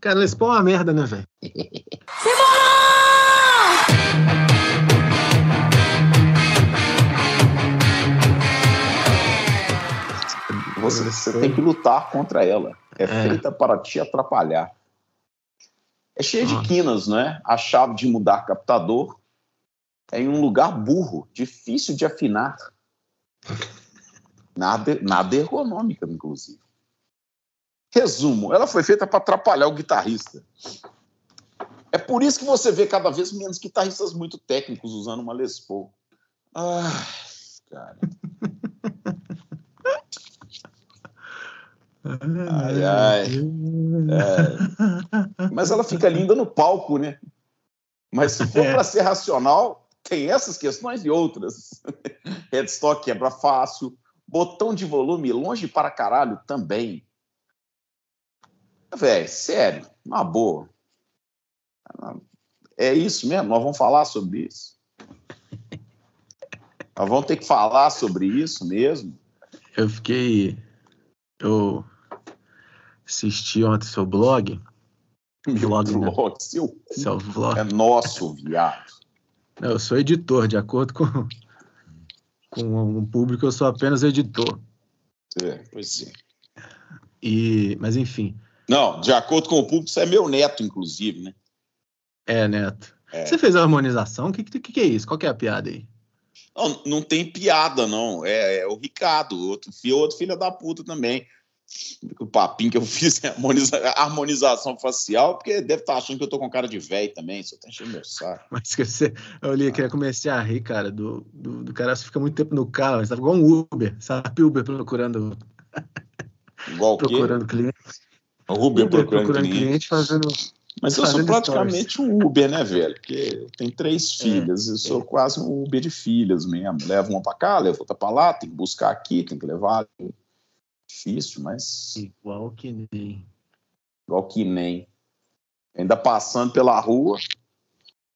Cara, Les Paul é uma merda, né, velho? Você, você tem que lutar contra ela. É, É. feita para te atrapalhar. É cheia de quinas, né? A chave de mudar captador é em um lugar burro, difícil de afinar. Nada, nada ergonômica, inclusive. Resumo, ela foi feita para atrapalhar o guitarrista. É por isso que você vê cada vez menos guitarristas muito técnicos usando uma Les Paul. Ah, cara. Ai, ai. É. Mas ela fica linda no palco, né? Mas se for É. para ser racional, tem essas questões e outras. Headstock quebra fácil, botão de volume longe para caralho também. Véi, sério, na boa. É isso mesmo? Nós vamos falar sobre isso? Nós vamos ter que falar sobre isso mesmo? Eu fiquei. Eu assisti ontem seu blog. Meu Blog, né? blog, seu cu Seu vlog. é nosso, viado. Não, eu sou editor, de acordo com, com o público, eu sou apenas editor. É, pois é. E, mas enfim, Não, de acordo com o público, você é meu neto, inclusive, né? é, Neto. É. Você fez a harmonização? O que, que, que é isso? Qual que é a piada aí? Não, não tem piada, não. É, é o Ricardo, outro filho, outro filho da puta também. O papinho que eu fiz é harmoniza- harmonização facial, porque deve estar achando que eu tô com cara de velho também, só tá enchendo meu saco. Mas que você, eu li que eu comecei a rir, cara, do, do, do cara que fica muito tempo no carro, você tava igual um Uber, sabe? Uber procurando, Igual o quê? procurando cliente. O Uber, Uber procurando, procurando cliente. cliente fazendo. Mas eu sou praticamente um Uber, né, velho? Porque eu tenho três filhas, eu sou quase um Uber de filhas mesmo. Levo uma pra cá, levo outra pra lá, tem que buscar aqui, tem que levar ali. Difícil, mas Igual que nem. igual que nem. Ainda passando pela rua,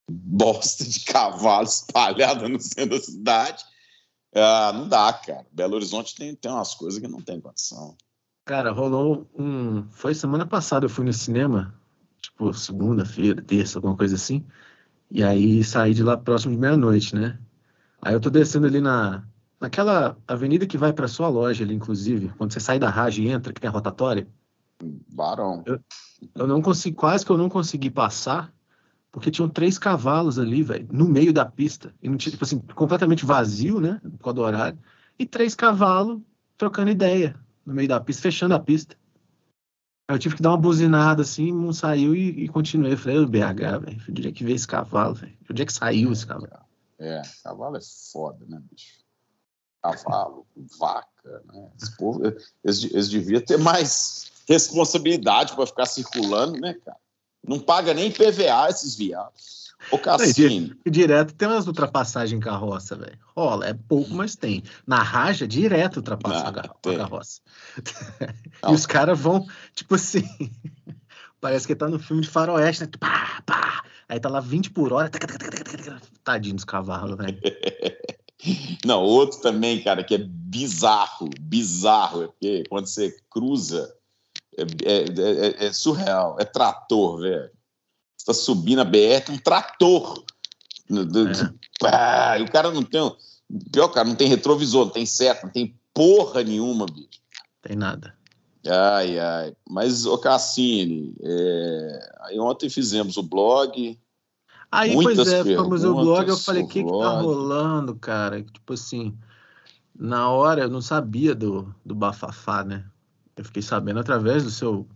bosta de cavalo espalhada no centro da cidade. Ah, não dá, cara. Belo Horizonte tem, tem umas coisas que não tem condição. Cara, rolou um. Foi semana passada, eu fui no cinema, tipo, segunda-feira, terça, alguma coisa assim. E aí saí de lá próximo de meia-noite, né? Aí eu tô descendo ali na, naquela avenida que vai pra sua loja ali, inclusive, quando você sai da Rage e entra, que tem a rotatória. Barão. Eu não consegui, quase que eu não consegui passar, porque tinham três cavalos ali, velho, no meio da pista. E não tinha, tipo assim, completamente vazio, né? Por causa do horário. E três cavalos trocando ideia no meio da pista, fechando a pista. Aí eu tive que dar uma buzinada assim, não saiu e, e continuei. Falei, ô BH, velho, onde é que veio esse cavalo, velho? Onde é que saiu esse cavalo? É, cavalo é foda, né, bicho? Cavalo, vaca, né? Esse povo, eles, eles deviam ter mais responsabilidade para ficar circulando, né, cara? Não paga nem PVA esses viados. Ô, Cassino, E direto tem umas ultrapassagens em carroça, velho. Rola, é pouco, mas tem. Na raja, direto ultrapassa Ah, a carroça. E os caras vão, tipo assim. Parece que tá no filme de faroeste, né? Pá, pá. Aí tá lá 20 por hora. Tadinho dos cavalos, velho. não, outro também, cara, que é bizarro, bizarro, é porque quando você cruza, é, é- é- é surreal, é trator, velho. Você tá subindo a BR, tem um trator. É. pá, e o cara não tem. Pior, cara, não tem retrovisor, não tem seta, não tem porra nenhuma, bicho. Tem nada. Ai, ai. Mas, ô Cassini, é, aí ontem fizemos o blog. Aí, pois é, ficamos no blog, eu falei, o o que que tá rolando, cara? Tipo assim, na hora eu não sabia do, do bafafá, né? Eu fiquei sabendo através do seu,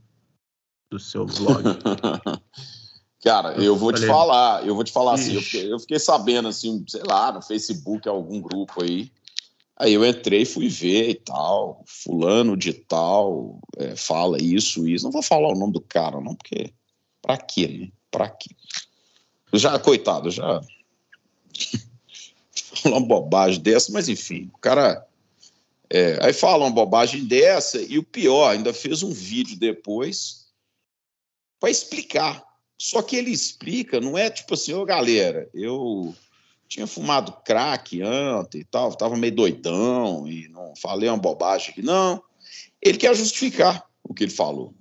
do seu blog. Cara, eu vou te falar, eu vou te falar assim, eu fiquei, eu fiquei sabendo assim, sei lá, no Facebook, algum grupo aí. Aí eu entrei, fui ver e tal, fulano de tal, é, fala isso, isso. Não vou falar o nome do cara, não, porque pra quê, né? Pra quê? Já, coitado, já falar uma bobagem dessa, mas enfim, o cara é, aí fala uma bobagem dessa e o pior, ainda fez um vídeo depois para explicar. Só que ele explica, não é tipo assim, ô galera, eu tinha fumado crack ontem e tal, tava meio doidão e não falei uma bobagem aqui. Não, ele quer justificar o que ele falou.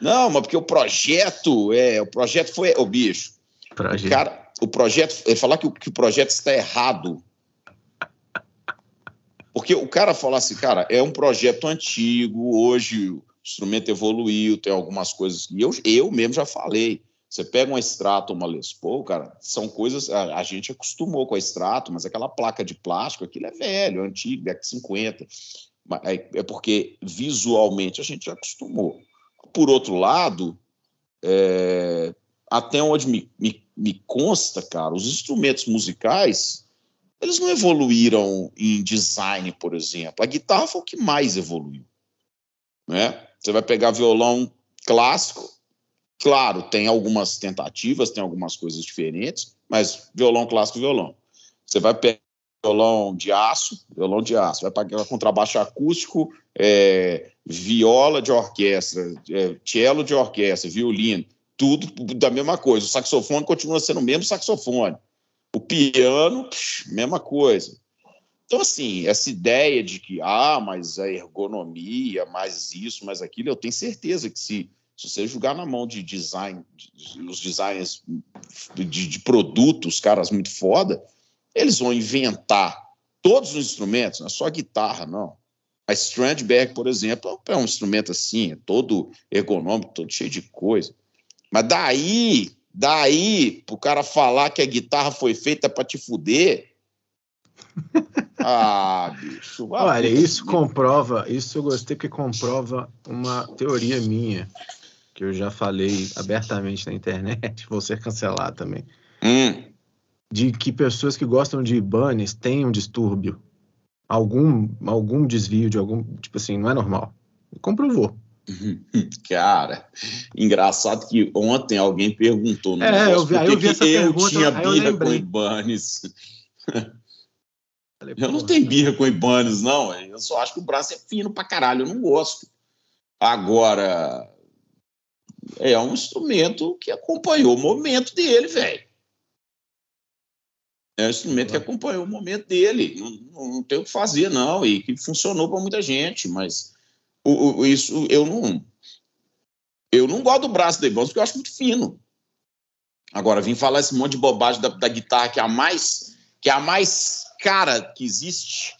Não, mas porque o projeto, é, o projeto foi, o bicho. Projeto. O cara, o projeto, ele falar que, que o projeto está errado. Porque o cara falar assim, cara, é um projeto antigo, hoje o instrumento evoluiu, tem algumas coisas que eu, eu mesmo já falei. Você pega um extrato, uma Les Paul, cara, são coisas. A, a, gente acostumou com a extrato, mas aquela placa de plástico, aquilo é velho, é antigo, é 50. É, é porque visualmente a gente já acostumou. Por outro lado, é, até onde me, me, me consta, cara, os instrumentos musicais eles não evoluíram em design, por exemplo. A guitarra foi o que mais evoluiu. Né? Você vai pegar violão clássico, Claro, tem algumas tentativas, tem algumas coisas diferentes, mas violão clássico, violão. Você vai pegar violão de aço, violão de aço, vai pegar contrabaixo acústico, é, viola de orquestra, é, cello de orquestra, violino, tudo da mesma coisa. O saxofone continua sendo o mesmo saxofone. O piano, psh, mesma coisa. Então, assim, essa ideia de que, ah, mas a ergonomia, mais isso, mais aquilo, eu tenho certeza que se se você jogar na mão de design, de, os designers de, de, produtos, caras muito foda, eles vão inventar todos os instrumentos, não é só a guitarra, não. A Strandberg, por exemplo, é um instrumento assim, é todo ergonômico, todo cheio de coisa. Mas daí, daí, pro cara falar que a guitarra foi feita para te fuder. ah, bicho. Olha, isso comprova, isso eu gostei que comprova uma teoria minha que eu já falei abertamente na internet, vou ser cancelado também, hum. de que pessoas que gostam de Ibanez têm um distúrbio, algum, algum desvio de algum, tipo assim, não é normal. Comprovou. Cara, engraçado que ontem alguém perguntou no é, eu vi, eu vi essa eu pergunta, tinha birra com Ibanez. eu não tenho birra com Ibanez, não. Eu só acho que o braço é fino pra caralho, eu não gosto. Agora, é um instrumento que acompanhou o momento dele, velho. É um instrumento que acompanhou o momento dele. Não, não tem o que fazer, não. E que funcionou para muita gente. Mas o, o, isso eu não. Eu não gosto do braço da Ibans porque eu acho muito fino. Agora, vim falar esse monte de bobagem da, da guitarra que é a mais que é a mais cara que existe.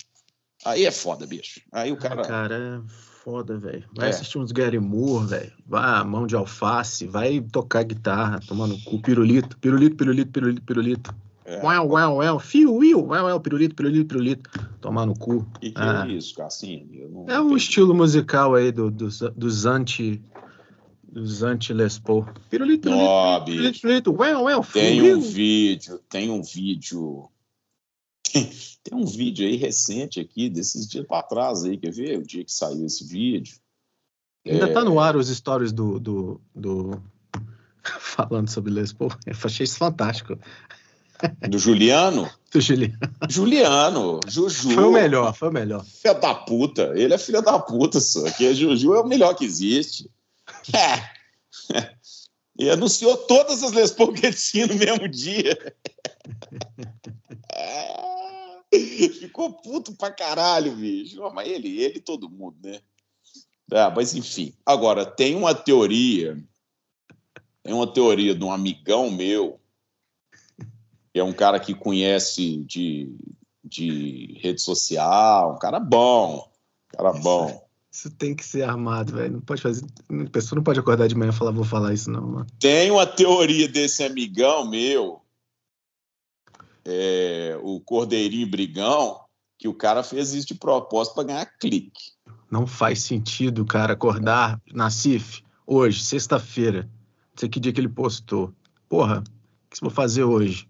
Aí é foda, bicho. Aí o cara. Ah, cara, foda, velho. Vai é. assistir uns Gary Moore, velho. Vai mão de alface, vai tocar guitarra, tomando cu, pirulito, pirulito, pirulito, pirulito, pirulito. É. Uau, uau, uau, fio, uau, uau, pirulito, pirulito, pirulito. Tomar no cu. E que ah. é isso, Cassinho? É um estilo musical aí do, dos, dos anti dos anti-Les Paul. Pirulito, pirulito, pirulito, pirulito, uau, uau, Tem um vídeo, tem um vídeo Tem um vídeo aí recente aqui, desses dias para trás aí, quer ver? O dia que saiu esse vídeo. Ainda é... tá no ar os stories do, do, do... falando sobre Les Paul. Eu achei isso fantástico. Do Juliano? Do Juliano. Juliano, Juju. Foi o melhor, foi o melhor. Filha da puta. Ele é filha da puta, só. Que Juju é o melhor que existe. É. E anunciou todas as Les Paul que ele tinha no mesmo dia. Ficou puto pra caralho, bicho. Mas ele, ele todo mundo, né? Ah, mas enfim. Agora, tem uma teoria, tem uma teoria de um amigão meu, que é um cara que conhece de, de rede social, um cara bom, um cara bom. Isso tem que ser armado, velho. Não pode fazer. A pessoa não pode acordar de manhã e falar, vou falar isso, não, mano. Tem uma teoria desse amigão meu é, o Cordeirinho Brigão, que o cara fez isso de propósito para ganhar clique. Não faz sentido, cara, acordar na CIF hoje, sexta-feira. Não sei que dia que ele postou. Porra, o que você vai fazer hoje?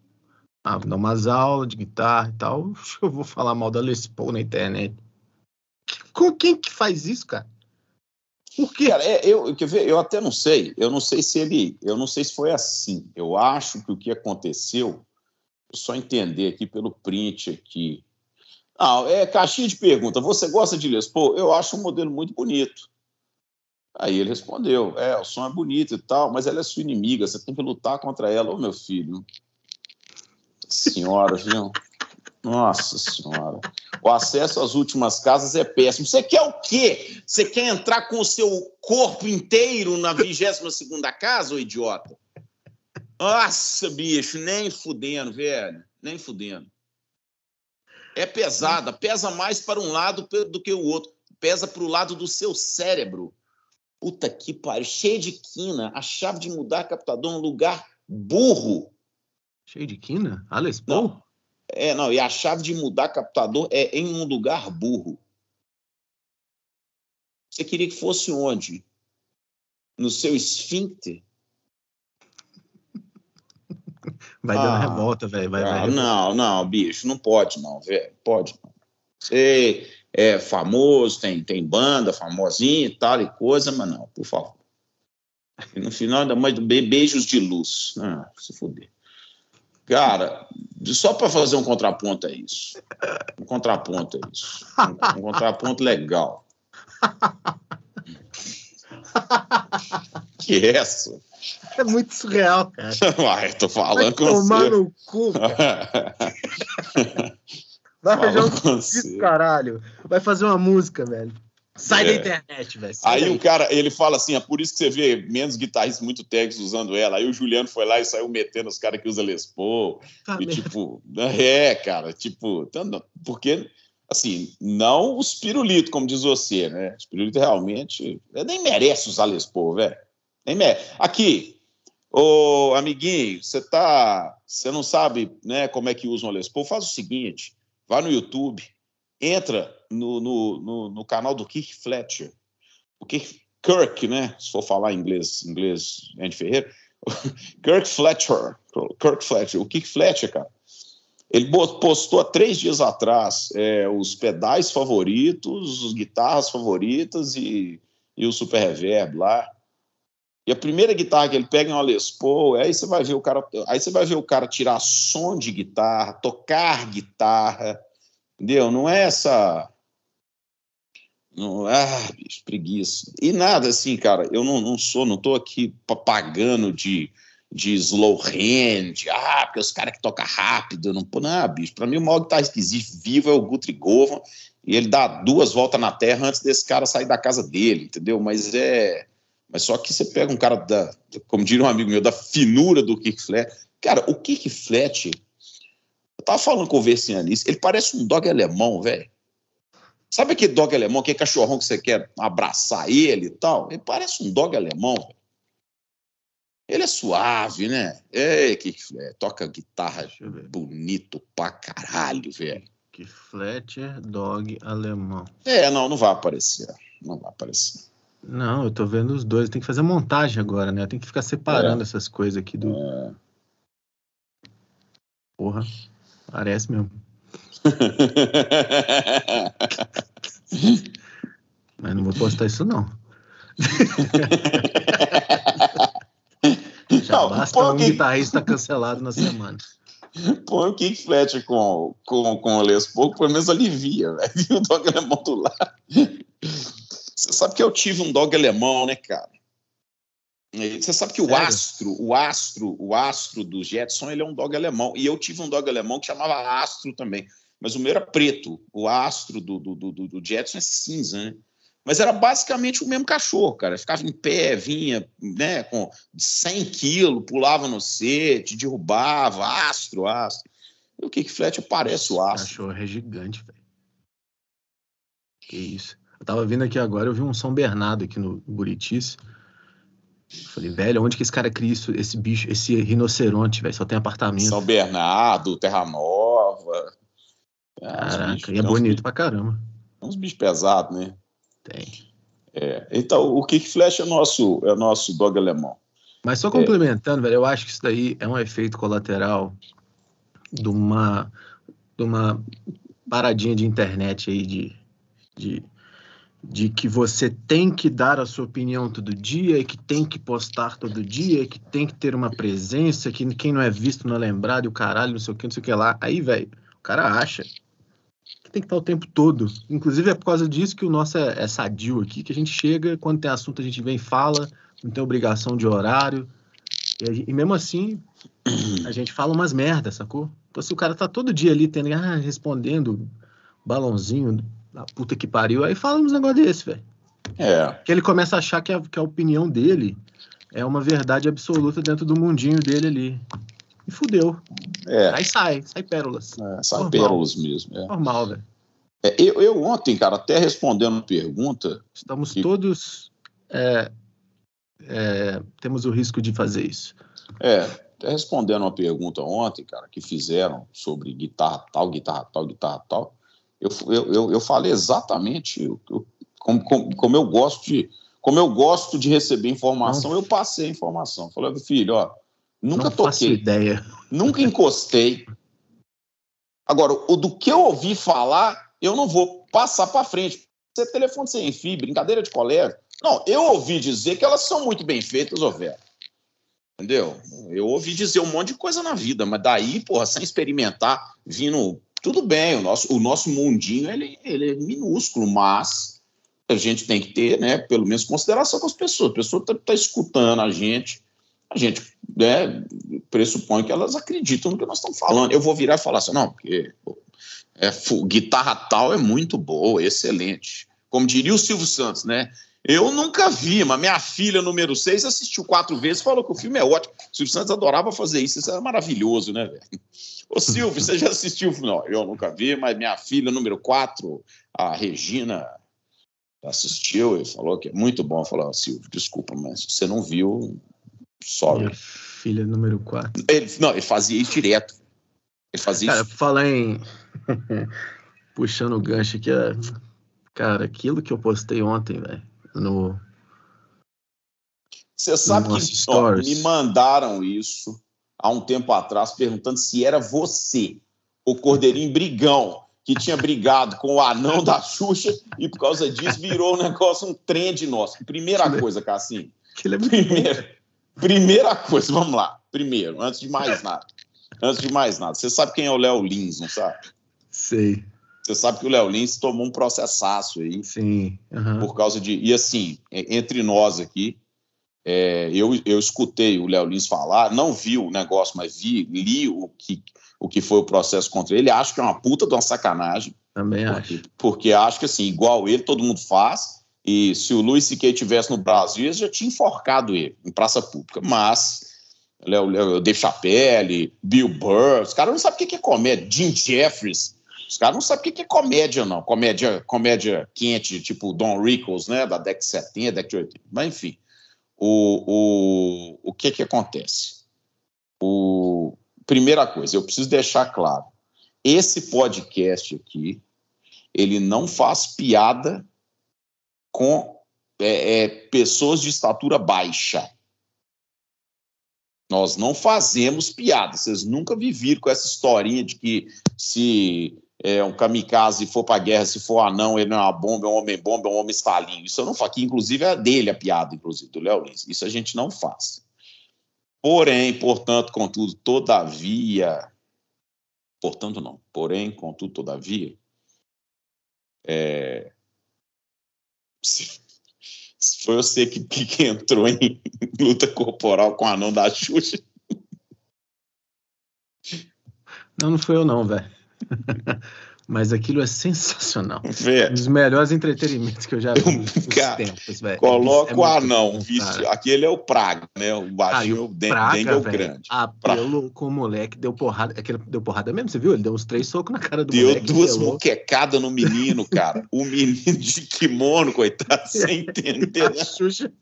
Ah, vou dar umas aulas de guitarra e tal. Eu vou falar mal da Les Paul na internet. Com quem que faz isso, cara? Por quê? Cara, é, eu, quer ver, eu até não sei. Eu não sei se ele. Eu não sei se foi assim. Eu acho que o que aconteceu só entender aqui pelo print aqui. Não, é caixinha de pergunta. Você gosta de Les Paul? Eu acho um modelo muito bonito. Aí ele respondeu: É, o som é bonito e tal, mas ela é sua inimiga, você tem que lutar contra ela. Ô, meu filho. Senhora, viu? Nossa Senhora. O acesso às últimas casas é péssimo. Você quer o quê? Você quer entrar com o seu corpo inteiro na 22 casa, ô idiota? Nossa, bicho, nem fudendo, velho. Nem fudendo. É pesada, pesa mais para um lado do que o outro. Pesa para o lado do seu cérebro. Puta que pariu, cheio de quina. A chave de mudar captador é um lugar burro. Cheio de quina? Paul? Não. É, não, e a chave de mudar captador é em um lugar burro. Você queria que fosse onde? No seu esfíncter? Vai ah, dando revolta, velho. Vai, ah, vai não, não, bicho, não pode não, velho. Pode não. Você é famoso, tem, tem banda famosinha e tal e coisa, mas não, por favor. E no final ainda mais beijos de luz. Ah, se fuder. Cara, só para fazer um contraponto é isso. Um contraponto é isso. Um, um contraponto legal. que é essa? É muito surreal, cara. Uai, tô falando com tomar você. no cu, cara. Vai fazer um disco, caralho. Vai fazer uma música, velho. Sai é. da internet, velho. Aí o cara, ele fala assim: é por isso que você vê menos guitarristas muito técnicos usando ela. Aí o Juliano foi lá e saiu metendo os caras que usam Les Paul. Ah, e mesmo. tipo, é, cara, tipo, porque, assim, não os pirulitos, como diz você, né? Os pirulitos realmente nem merece usar Les Paul, velho. Nem. Aqui, ô amiguinho, você tá. Você não sabe né, como é que usa um Les Paul? Faz o seguinte: vai no YouTube, entra no, no, no, no canal do Kirk Fletcher. O Kirk, Kirk, né? Se for falar inglês, inglês, Andy Ferreira. Kirk Fletcher. Kirk Fletcher. O Kirk Fletcher, cara. Ele postou há três dias atrás é, os pedais favoritos, as guitarras favoritas e, e o super reverb lá. E a primeira guitarra que ele pega é uma Les Paul, aí você vai ver o cara, aí você vai ver o cara tirar som de guitarra, tocar guitarra, entendeu? Não é essa não, ah, bicho, preguiça. E nada assim, cara, eu não, não sou, não tô aqui pagando de, de slow hand, ah, porque os caras que tocam rápido, não, não, bicho, pra mim o maior guitarrista que existe vivo é o Guthrie Govan, e ele dá duas voltas na terra antes desse cara sair da casa dele, entendeu? Mas é. Mas só que você pega um cara da, como diria um amigo meu, da finura do Kick Flat. Cara, o Kick Flat, eu tava falando com o Versianis, ele parece um dog alemão, velho. Sabe aquele dog alemão, aquele cachorrão que você quer abraçar ele e tal? Ele parece um dog alemão. Ele é suave, né? É, que é, toca guitarra bonito pra caralho, velho. Que Fletcher Dog alemão. É, não, não vai aparecer. Não vai aparecer. Não, eu tô vendo os dois. Tem que fazer montagem agora, né? Tem que ficar separando é. essas coisas aqui do. É. Porra, parece mesmo. Mas não vou postar isso, não. Já não, basta um que... guitarrista cancelado na semana. Põe o Kick Fletcher com, com, com o Les Paul, pelo menos alivia, velho. O dog do lado. Você sabe que eu tive um dog alemão, né, cara? Você sabe que Sério? o astro, o astro, o astro do Jetson, ele é um dog alemão. E eu tive um dog alemão que chamava Astro também mas o meu era preto. O astro do, do, do, do Jetson é cinza, né? Mas era basicamente o mesmo cachorro, cara. Ficava em pé, vinha né, com 100 quilos, pulava no set, derrubava, astro, astro. E o Kick Fletcher parece o astro. O cachorro é gigante, velho. Que isso. Eu tava vindo aqui agora, eu vi um São Bernardo aqui no Buritis. Falei, velho, onde que esse cara cria isso, esse bicho, esse rinoceronte, velho? Só tem apartamento. São Bernardo, Terra Nova. Caraca, bichos, e é bonito bichos, pra caramba. É uns bichos pesados, né? Tem. É, então, o Kick Flash é nosso, é nosso dog alemão. Mas só complementando, é. velho, eu acho que isso daí é um efeito colateral de uma, de uma paradinha de internet aí de, de, de que você tem que dar a sua opinião todo dia, e que tem que postar todo dia, e que tem que ter uma presença, que quem não é visto não é lembrado, e o caralho, não sei o que, não sei o que lá. Aí, velho, o cara acha tem que estar o tempo todo. Inclusive é por causa disso que o nosso é, é sadio aqui, que a gente chega, quando tem assunto a gente vem e fala, não tem obrigação de horário. E, e mesmo assim, a gente fala umas merdas, sacou? Então, se o cara tá todo dia ali tendo, ah, respondendo balãozinho da puta que pariu, aí fala uns negócios desse, velho. É. Que ele começa a achar que a, que a opinião dele é uma verdade absoluta dentro do mundinho dele ali. E fudeu. É. Aí sai, sai pérolas. É, sai Normal. pérolas mesmo. é. Normal, velho. É, eu, eu ontem, cara, até respondendo uma pergunta, Estamos E- todos. é, é, temos o risco de fazer isso. é, até respondendo uma pergunta ontem, cara, que fizeram sobre guitarra tal, guitarra tal, guitarra tal, eu, eu, eu, eu falei exatamente o- como, como, como eu gosto de como eu gosto de receber informação, eu passei a informação. Falei, filho, ó, nunca Não toquei, ideia. nunca encostei. Agora, o do que eu ouvi falar, eu não vou passar para frente. Você telefone sem fio, brincadeira de colégio. Não, eu ouvi dizer que elas são muito bem feitas, ô velho. Entendeu? Eu ouvi dizer um monte de coisa na vida, mas daí, porra, sem experimentar, vindo. Tudo bem, o nosso, o nosso mundinho ele, ele é minúsculo, mas a gente tem que ter, né, pelo menos consideração com as pessoas. A pessoa está tá escutando a gente, a gente né, pressupõe que elas acreditam no que nós estamos falando. Eu vou virar e falar assim, não, porque é, guitarra tal é muito boa, excelente. Como diria o Silvio Santos, né? Eu nunca vi, mas minha filha número 6 assistiu quatro vezes falou que o filme é ótimo. O Silvio Santos adorava fazer isso, isso era maravilhoso, né, velho? Ô, Silvio, você já assistiu o filme? Não, eu nunca vi, mas minha filha número 4, a Regina, assistiu e falou que é muito bom. Falou, "Ah, Silvio, desculpa, mas você não viu, sorry. Minha filha número 4. Ele, não, ele fazia isso direto. Ele fazia Cara, isso. falar em. Puxando o gancho aqui, é- cara, aquilo que eu postei ontem, velho, no. Você sabe Nossa, que ó, me mandaram isso há um tempo atrás, perguntando se era você, o Cordeirinho Brigão, que tinha brigado com o anão da Xuxa e por causa disso virou um negócio, um trend nosso. Primeira coisa, Cassim. É. Primeira, primeira coisa, vamos lá. Primeiro, antes de mais nada. Antes de mais nada. Você sabe quem é o Léo Lins, não sabe? Sei, Você sabe que o Léo Lins tomou um processaço aí sim. aham. por causa de. E assim, é, entre nós aqui, é, eu, eu escutei o Léo Lins falar, não vi o negócio, mas vi, li o que, o que foi o processo contra ele. Acho que é uma puta de uma sacanagem, Também acho. porque, porque acho que assim, igual ele, todo mundo faz. E se o Luiz C.K. tivesse no Brasil, ele já tinha enforcado ele em praça pública. Mas Léo, Léo, Dave Chappelle, Bill Burr, os caras não sabem o que que é comédia. Jim Jeffries, os caras não sabem o que é comédia, não. Comédia, comédia quente, tipo Don Rickles, né? Da década de 70, década de 80. Mas, enfim, o, o, o que que acontece? O, primeira coisa, eu preciso deixar claro, esse podcast aqui, ele não faz piada com é, é, pessoas de estatura baixa. Nós não fazemos piada. Vocês nunca viveram com essa historinha de que se é, um kamikaze for para a guerra, se for anão, ele não é uma bomba, é um homem-bomba, é um homem estalinho. Isso eu não faço. Que, inclusive, é dele a piada, inclusive, do Léo Lins. Isso a gente não faz. Porém, portanto, contudo, todavia... Portanto, não. Porém, contudo, todavia... É, se, foi você que, que, que entrou em luta corporal com o anão da Xuxa, Não, não foi eu, não, velho. Mas aquilo é sensacional. velho, Um dos melhores entretenimentos que eu já vi nos tempos, velho. coloca É o anão, visto, aquele é o Praga, né? O e baixinho, o o den- Praga, dengue é o grande. apelou com o moleque, deu porrada. Aquele deu porrada mesmo, você viu? Ele deu uns três socos na cara do Deu moleque. duas apelou. muquecadas no menino, cara. O menino de kimono, coitado, sem entender. A? Xuxa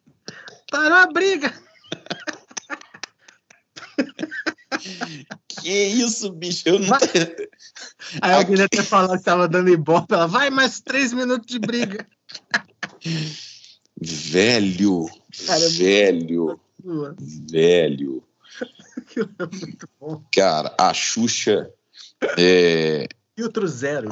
parou a briga. Que isso, bicho? Eu não. Aí alguém até falou que tava dando ibope. Ela, vai mais três minutos de briga. Velho, Cara, é velho, Sua. velho. É. Cara, a Xuxa. É... Filtro zero.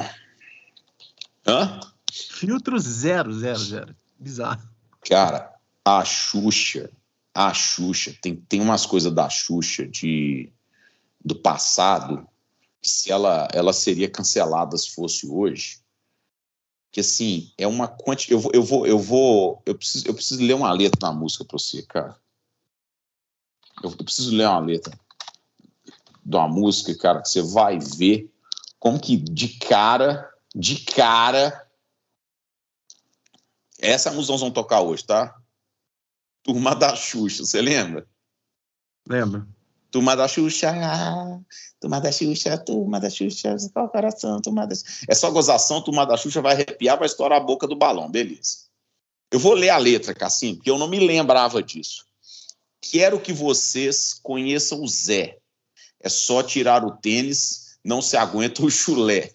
Hã? Filtro zero, zero, zero. Bizarro. Cara, a Xuxa, a Xuxa, tem, tem umas coisas da Xuxa de, do passado se ela, ela seria cancelada se fosse hoje. Que assim, é uma quantidade. Eu vou, eu vou, eu vou. Eu preciso, eu preciso ler uma letra na música pra você, cara. Eu, eu preciso ler uma letra. de uma música, cara, que você vai ver como que de cara, de cara. Essa música nós vamos tocar hoje, tá? Turma da Xuxa, você lembra? Lembra? Turma da Xuxa, turma da Xuxa, turma da Xuxa, qual coração, turma da Xuxa. É só gozação, turma da Xuxa vai arrepiar, vai estourar a boca do balão, beleza. Eu vou ler a letra, Cassim, porque eu não me lembrava disso. Quero que vocês conheçam o Zé. É só tirar o tênis, não se aguenta o chulé.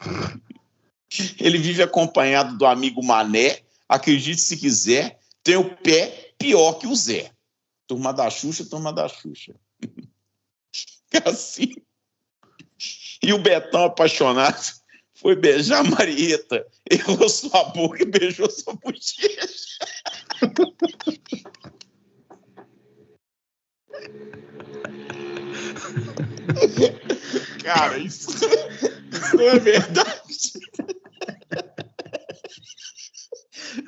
Ele vive acompanhado do amigo Mané, acredite se quiser, tem o pé pior que o Zé. Turma da Xuxa, turma da Xuxa. Assim. E o Betão apaixonado foi beijar a Marieta, errou sua boca e beijou sua bochecha. Cara, isso, isso não é verdade.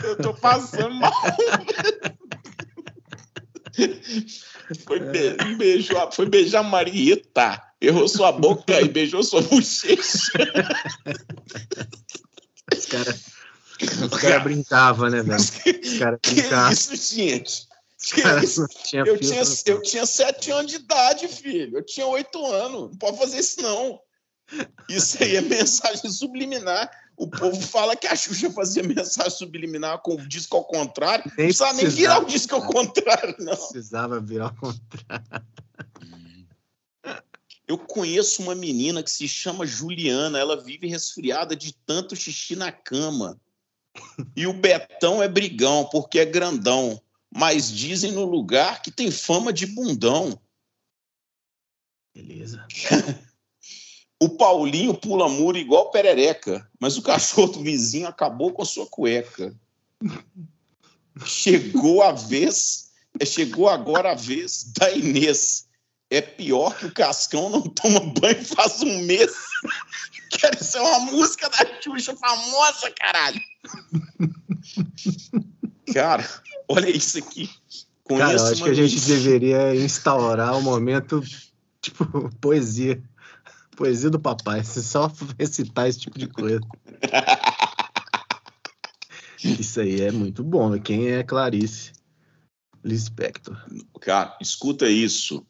Eu tô passando mal. Foi, be beijo, foi beijar Marieta. Errou sua boca e beijou sua bochecha. Os caras cara brincavam, né, velho? Os caras brincavam. isso, gente? Cara? Tinha eu, tinha, eu tinha sete anos de idade, filho. Eu tinha oito anos. Não pode fazer isso, não. Isso aí é mensagem subliminar. O povo fala que a Xuxa fazia mensagem subliminar com o disco ao contrário. Nem não precisava nem virar o disco ao contrário, não. Precisava virar ao contrário. Eu conheço uma menina que se chama Juliana. Ela vive resfriada de tanto xixi na cama. E o Betão é brigão, porque é grandão. Mas dizem no lugar que tem fama de bundão. Beleza. O Paulinho pula muro igual perereca, mas o cachorro do vizinho acabou com a sua cueca. Chegou a vez, é, chegou agora a vez da Inês. É pior que o Cascão não toma banho faz um mês. Quero ser uma música da Xuxa famosa, caralho. Cara, olha isso aqui. Conheço Cara, acho que a gente deveria instaurar o um momento, tipo, poesia. Poesia do papai, se só recitar esse tipo de coisa. Isso aí é muito bom. Né? Quem é Clarice Lispector? Cara, escuta isso.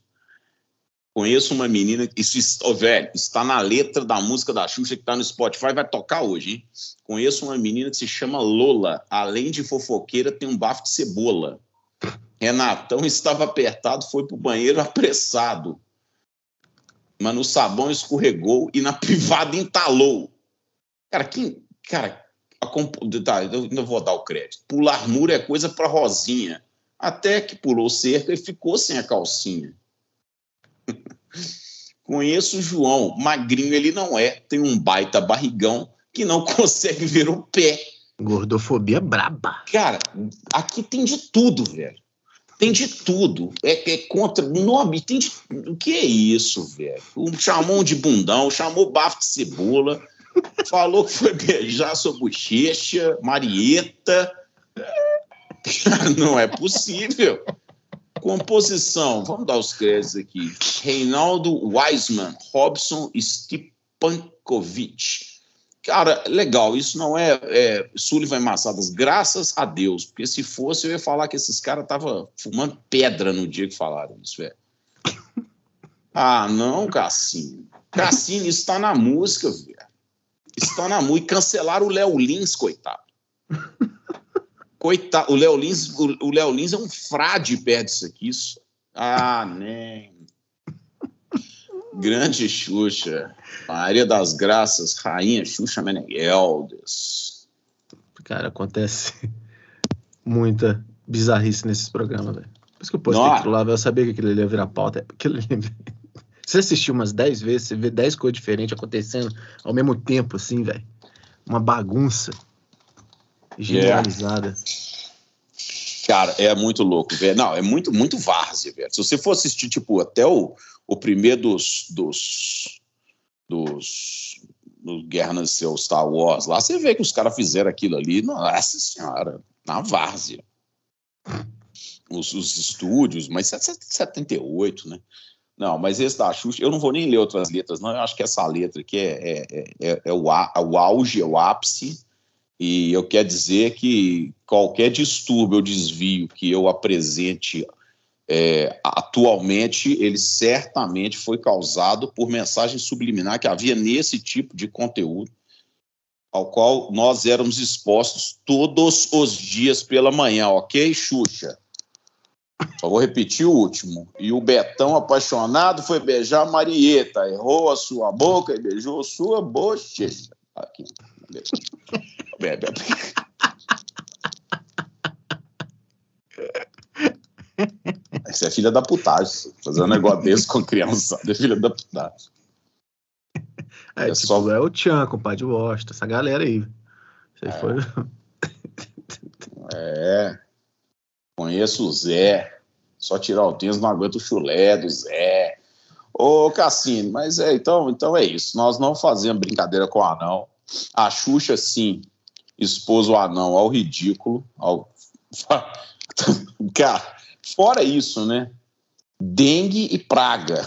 Conheço uma menina, isso oh, velho, está na letra da música da Xuxa que está no Spotify, vai tocar hoje, hein? Conheço uma menina que se chama Lola. Além de fofoqueira, tem um bafo de cebola. Renatão estava apertado, foi pro banheiro apressado mas no sabão escorregou e na privada entalou. Cara, quem. Cara, a comp... tá, eu ainda vou dar o crédito. Pular muro é coisa para Rosinha. Até que pulou cerca e ficou sem a calcinha. Conheço o João, magrinho ele não é, tem um baita barrigão que não consegue ver o pé. Gordofobia braba. Cara, aqui tem de tudo, velho. Tem de tudo. É, é contra. Nome, tem de. O que é isso, velho? Chamou de bundão, chamou bafo de cebola, falou que foi beijar sua bochecha, Marieta. Não é possível. Composição, vamos dar os créditos aqui. Reinaldo Wiseman, Robson Stipankovic. Cara, legal, isso não é, é Sullivan e Massadas, graças a Deus, porque se fosse eu ia falar que esses caras estavam fumando pedra no dia que falaram isso, velho. Ah, não, Cassino. Cassino, isso tá na música, velho. Está na música. E cancelaram o Léo Lins, coitado. Coitado, o Léo Lins, o Léo Lins é um frade perto disso aqui. Isso. Ah, nem. Grande Xuxa. Maria das Graças, Rainha Xuxa Meneghel,des Cara, acontece muita bizarrice nesses programas, velho. Por isso que eu postei aquilo lá, eu sabia que aquilo ali ia virar pauta. Aquilo ali... Você assistiu umas 10 vezes, você vê 10 coisas diferentes acontecendo ao mesmo tempo, assim, velho. Uma bagunça generalizada. Yeah. Cara, é muito louco, velho. Não, é muito, muito várzea, velho. Se você for assistir, tipo, até o, o primeiro dos, dos, dos, do Guerra no seu Star Wars lá, você vê que os caras fizeram aquilo ali, nossa senhora, na várzea. Os, os estúdios, mas 78, né? Não, mas esse da Xuxa, eu não vou nem ler outras letras, não. Eu acho que essa letra aqui é, é, é, é o, o auge, é o ápice. E eu quero dizer que qualquer distúrbio ou desvio que eu apresente é, atualmente, ele certamente foi causado por mensagem subliminar que havia nesse tipo de conteúdo ao qual nós éramos expostos todos os dias pela manhã, ok, Xuxa? Só vou repetir o último. E o Betão, apaixonado, foi beijar a Marieta. Errou a sua boca e beijou sua bochecha. Aqui. É filha da putagem. Fazer um negócio desse com criança é filha da putagem. É, é tipo, só... é o Tchan, compadre Washington, essa galera aí. Você é. foi. é. Conheço o Zé. Só tirar o tênis, não aguento o chulé do Zé. Ô, Cassino, mas é, então, então é isso. Nós não fazemos brincadeira com o anão. A Xuxa, sim, expôs o anão ao ridículo. Ao... Cara, fora isso, né? Dengue e praga.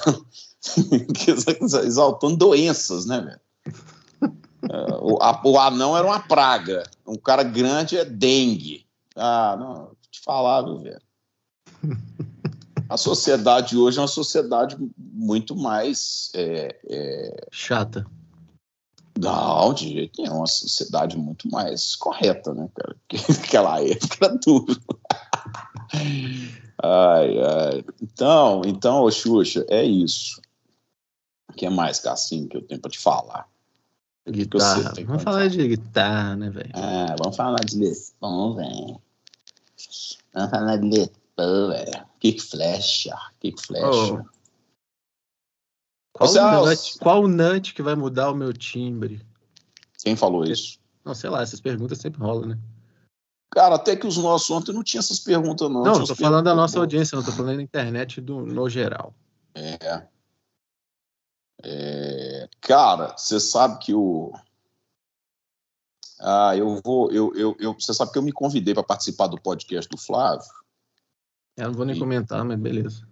Exaltando doenças, né, velho? É, o, a, o anão era uma praga. Um cara grande é dengue. Ah, não, te falar, viu, velho? A sociedade hoje é uma sociedade muito mais. É, é... Chata. Não, de jeito nenhum. Uma sociedade muito mais correta, né, cara? Porque naquela época era duro. Ai, ai. Então, então, ô Xuxa, é isso. O que mais, Cassim, que eu tenho para te falar? Guitarra. Vamos falar de guitarra, né, velho? Ah, vamos falar de Letão, velho. Vamos falar de Letão, velho. Kick flecha, kick flecha. Oh. Qual, Você, o nut, qual o nut que vai mudar o meu timbre? Quem falou isso? Não, sei lá, essas perguntas sempre rolam, né? Cara, até que os nossos ontem não tinha essas perguntas, não. Não, tô falando da nossa audiência, não tô falando da internet do, no geral. É. é cara, você sabe que o. Ah, eu vou. Eu, eu, eu, você sabe que eu me convidei para participar do podcast do Flávio. Eu não vou nem e... comentar, mas beleza.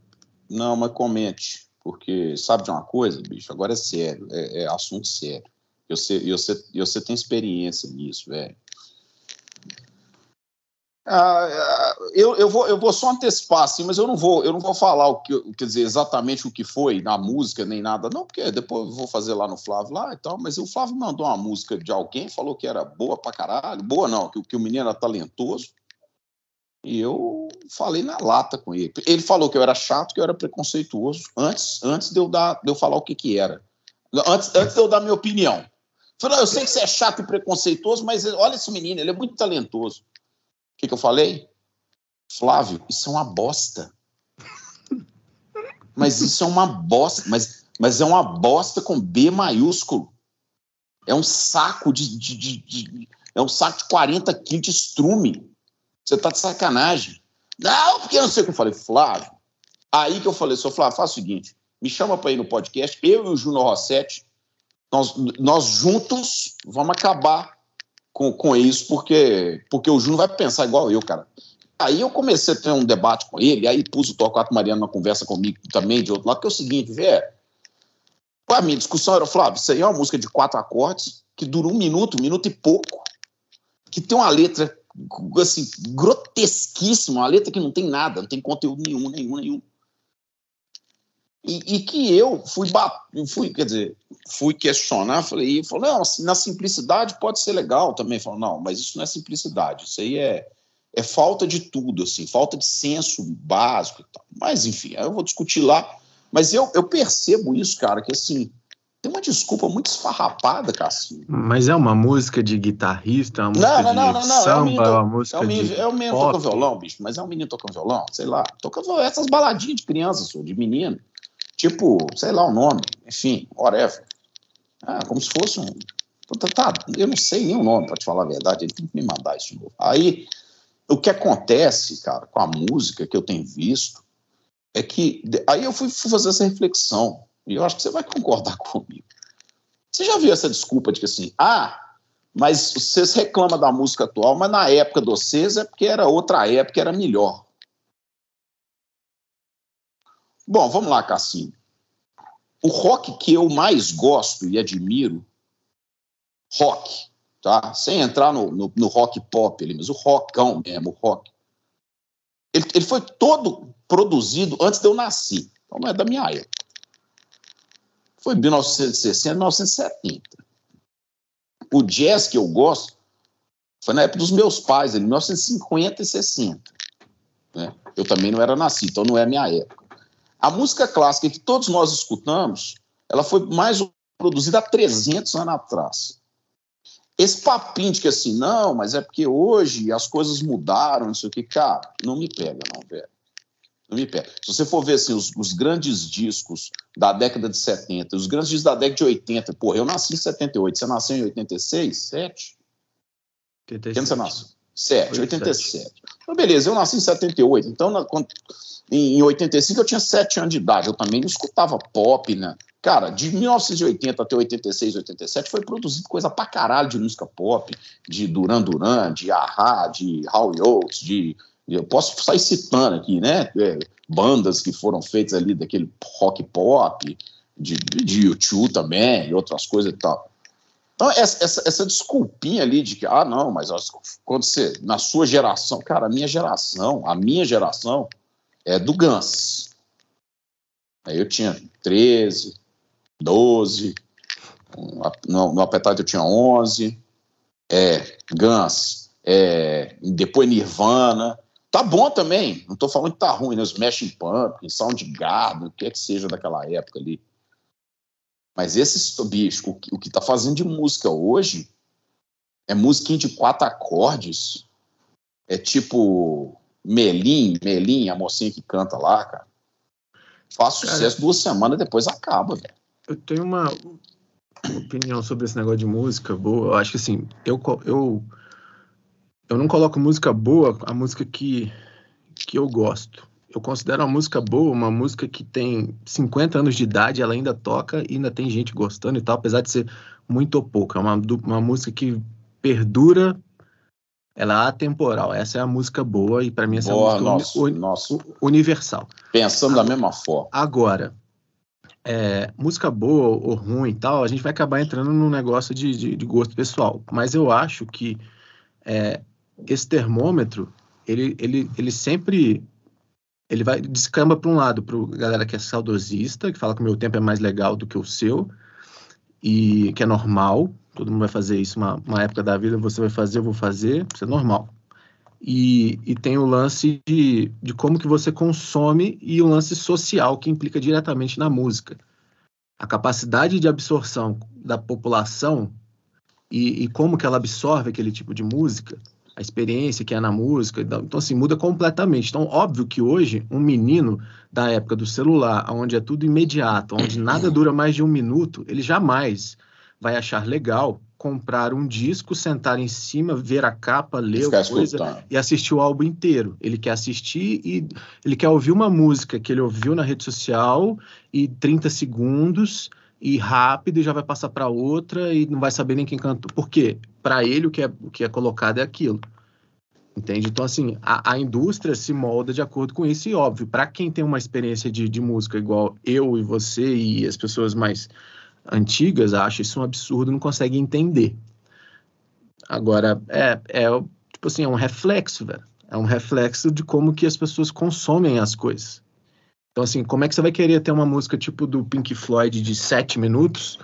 Não, mas comente. Porque sabe de uma coisa, bicho? Agora é sério, é, é assunto sério. Eu, sei, eu sei tem experiência nisso, velho. Ah, ah, eu, eu, vou, eu vou só antecipar, assim, mas eu não vou, eu não vou falar o que, quer dizer, exatamente o que foi na música, nem nada, não, porque depois eu vou fazer lá no Flávio lá e tal, mas o Flávio mandou uma música de alguém, falou que era boa pra caralho, boa não, que, que o menino era talentoso, e eu falei na lata com ele. Ele falou que eu era chato, que eu era preconceituoso, antes, antes de, eu dar, de eu falar o que, que era. Antes, antes de eu dar minha opinião. Falei, eu sei que você é chato e preconceituoso, mas olha esse menino, ele é muito talentoso. Que, que eu falei? Flávio, isso é uma bosta. Mas isso é uma bosta, mas, mas é uma bosta com B maiúsculo. É um saco de, de, de, de é um saco de 40 quilos de estrume. Você tá de sacanagem. Não, porque eu não sei o que eu falei, Flávio. Aí que eu falei, seu Flávio, faz o seguinte, me chama para ir no podcast, eu e o Júnior Rossetti, nós, nós juntos vamos acabar com, com isso, porque, porque o Júnior vai pensar igual eu, cara. Aí eu comecei a ter um debate com ele, aí pus o Torquato Mariano na conversa comigo também, de outro lado, que é o seguinte, velho, a minha discussão era, Flávio, isso aí é uma música de quatro acordes, que dura um minuto, um minuto e pouco, que tem uma letra assim, grotesquíssimo, uma letra que não tem nada, não tem conteúdo nenhum, nenhum, nenhum. E, e que eu fui, fui, quer dizer, fui questionar, falei, e falou, não, assim, na simplicidade pode ser legal também. Falou, não, mas isso não é simplicidade, isso aí é, é falta de tudo, assim, falta de senso básico e tal. Mas, enfim, eu vou discutir lá. Mas eu, eu percebo isso, cara, que assim, tem uma desculpa muito esfarrapada, Cassinho. Mas é uma música de guitarrista, é uma música não, não, não, de não, samba, é, um menino, é uma música é um menino, de É um menino tocando violão, bicho, mas é um menino tocando violão, sei lá. Tocando essas baladinhas de criança, de menino. Tipo, sei lá o nome, enfim, whatever. Ah, como se fosse um... Tá, eu não sei nem o nome, para te falar a verdade, ele tem que me mandar isso de novo. Aí, o que acontece, cara, com a música que eu tenho visto, é que... Aí eu fui, fui fazer essa reflexão e eu acho que você vai concordar comigo. Você já viu essa desculpa de que assim, ah, mas vocês reclamam da música atual, mas na época de vocês é porque era outra época, era melhor. Bom, vamos lá, Cassim. o rock que eu mais gosto e admiro, rock, tá? Sem entrar no, no, no rock pop ali, mas o rockão mesmo, o rock. Ele, ele foi todo produzido antes de eu nascer. Então não é da minha época. Foi 1960, 1970. O jazz que eu gosto foi na época dos meus pais, em 1950 e 60. Né? Eu também não era nascido, então não é a minha época. A música clássica que todos nós escutamos, ela foi mais produzida há 300 anos atrás. Esse papinho de que assim, não, mas é porque hoje as coisas mudaram, não sei o que, cara, não me pega, não, velho. Não me pega. Se você for ver assim, os, os, grandes discos da década de 70, os grandes discos da década de 80, porra, eu nasci em 78, você nasceu em 86? 7? 87. Quando você nasceu? 7, 87. Então, beleza, eu nasci em 78, então na, quando, em 85 eu tinha 7 anos de idade, eu também não escutava pop, né? Cara, de 1980 até 86, 87 foi produzido coisa pra caralho de música pop, de Duran Duran, de Ahá, de Howie Oates, de eu posso sair citando aqui, né? É, bandas que foram feitas ali daquele rock pop, de, de YouTube também, e outras coisas e tal. Então, essa, essa, essa, desculpinha ali de que, ah, não, mas quando você, na sua geração, cara, a minha geração, a minha geração é do Guns. Aí eu tinha 13, 12, no, no eu tinha 11, é, Guns, é, depois Nirvana, Tá bom também, não tô falando que tá ruim, né? Os Smashing Pumpkins, Soundgarden, o que é que seja daquela época ali. Mas esse bicho, o que, o que tá fazendo de música hoje é musiquinha de quatro acordes. É tipo Melim, Melim, a mocinha que canta lá, cara. Faz sucesso cara, duas semanas depois acaba, velho. Eu tenho uma opinião sobre esse negócio de música boa. Eu acho que assim, eu, eu eu não coloco música boa, a música que, que eu gosto. Eu considero a música boa uma música que tem 50 anos de idade, ela ainda toca e ainda tem gente gostando e tal, apesar de ser muito ou pouco. É uma, uma música que perdura, ela é atemporal. Essa é a música boa e para mim essa boa, é a música nosso, uni, universal. Pensando da mesma forma. Agora, é, música boa ou ruim e tal, a gente vai acabar entrando num negócio de, de, de gosto pessoal. Mas eu acho que é, esse termômetro, ele, ele, ele sempre ele vai descamba para um lado, para galera que é saudosista, que fala que o meu tempo é mais legal do que o seu, e que é normal, todo mundo vai fazer isso uma, uma época da vida, você vai fazer, eu vou fazer, isso é normal. E, e tem o lance de, de como que você consome e o lance social que implica diretamente na música. A capacidade de absorção da população e, e como que ela absorve aquele tipo de música a experiência que é na música. Então, assim, muda completamente. Então, óbvio que hoje, um menino da época do celular, onde é tudo imediato, onde nada dura mais de um minuto, ele jamais vai achar legal comprar um disco, sentar em cima, ver a capa, ler a coisa e assistir o álbum inteiro. Ele quer assistir e ele quer ouvir uma música que ele ouviu na rede social e 30 segundos e rápido e já vai passar para outra e não vai saber nem quem cantou. Por quê? Para ele o que, é, o que é colocado é aquilo. Entende? Então, assim, a, a indústria se molda de acordo com isso, e óbvio, para quem tem uma experiência de, de música igual eu e você e as pessoas mais antigas, acha isso um absurdo, não consegue entender. Agora, é, é tipo assim, é um reflexo, velho. É um reflexo de como que as pessoas consomem as coisas. Então, assim, como é que você vai querer ter uma música tipo do Pink Floyd de sete minutos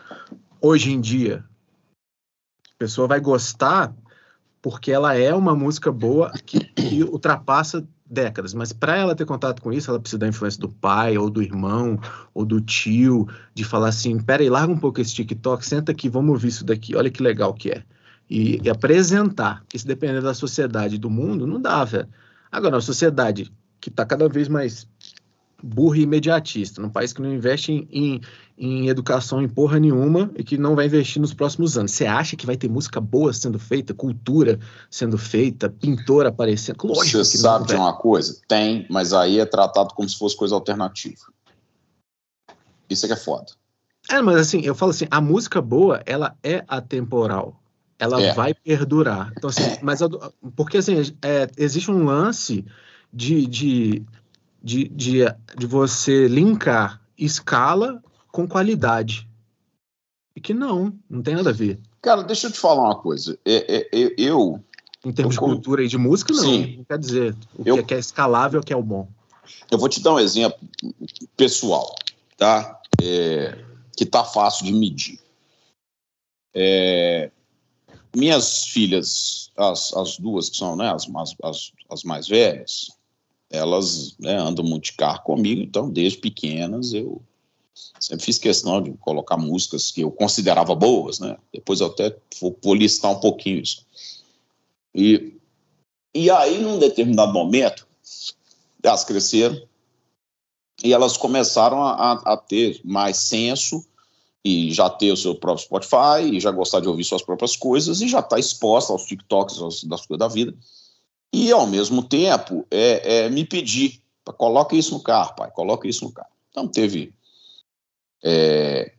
hoje em dia? A pessoa vai gostar porque ela é uma música boa que, que ultrapassa décadas, mas para ela ter contato com isso, ela precisa da influência do pai, ou do irmão, ou do tio, de falar assim: peraí, larga um pouco esse TikTok, senta aqui, vamos ouvir isso daqui, olha que legal que é. E, e apresentar. Isso dependendo da sociedade do mundo, não dá, velho. Agora, a sociedade que está cada vez mais burro e imediatista, num país que não investe em, em, em, educação em porra nenhuma e que não vai investir nos próximos anos. Você acha que vai ter música boa sendo feita, cultura sendo feita, pintor aparecendo? Lógico Você sabe de uma coisa? Tem, mas aí é tratado como se fosse coisa alternativa. Isso é que é foda. É, mas assim, eu falo assim, a música boa, ela é atemporal. Ela é. vai perdurar. Então, assim, mas porque assim, é, existe um lance de, de de, de, de você linkar escala com qualidade. E que não, não tem nada a ver. Cara, deixa eu te falar uma coisa. É, é, é, eu. Em termos eu, de cultura e de música, não. Sim. Não quer dizer o eu, que é escalável que é o bom. Eu vou te dar um exemplo pessoal, tá? É, que tá fácil de medir. É, minhas filhas, as, as duas que são né, as, as, as mais velhas, elas né, andam muito de carro comigo, então desde pequenas eu sempre fiz questão de colocar músicas que eu considerava boas, né? Depois eu até vou, vou listar um pouquinho isso. E, e aí, num determinado momento, elas cresceram e elas começaram a, a ter mais senso e já ter o seu próprio Spotify e já gostar de ouvir suas próprias coisas e já está exposta aos TikToks, aos, das coisas da vida. E, ao mesmo tempo, é, é me pedir, coloque isso no carro, pai, coloque isso no carro. Então, teve é,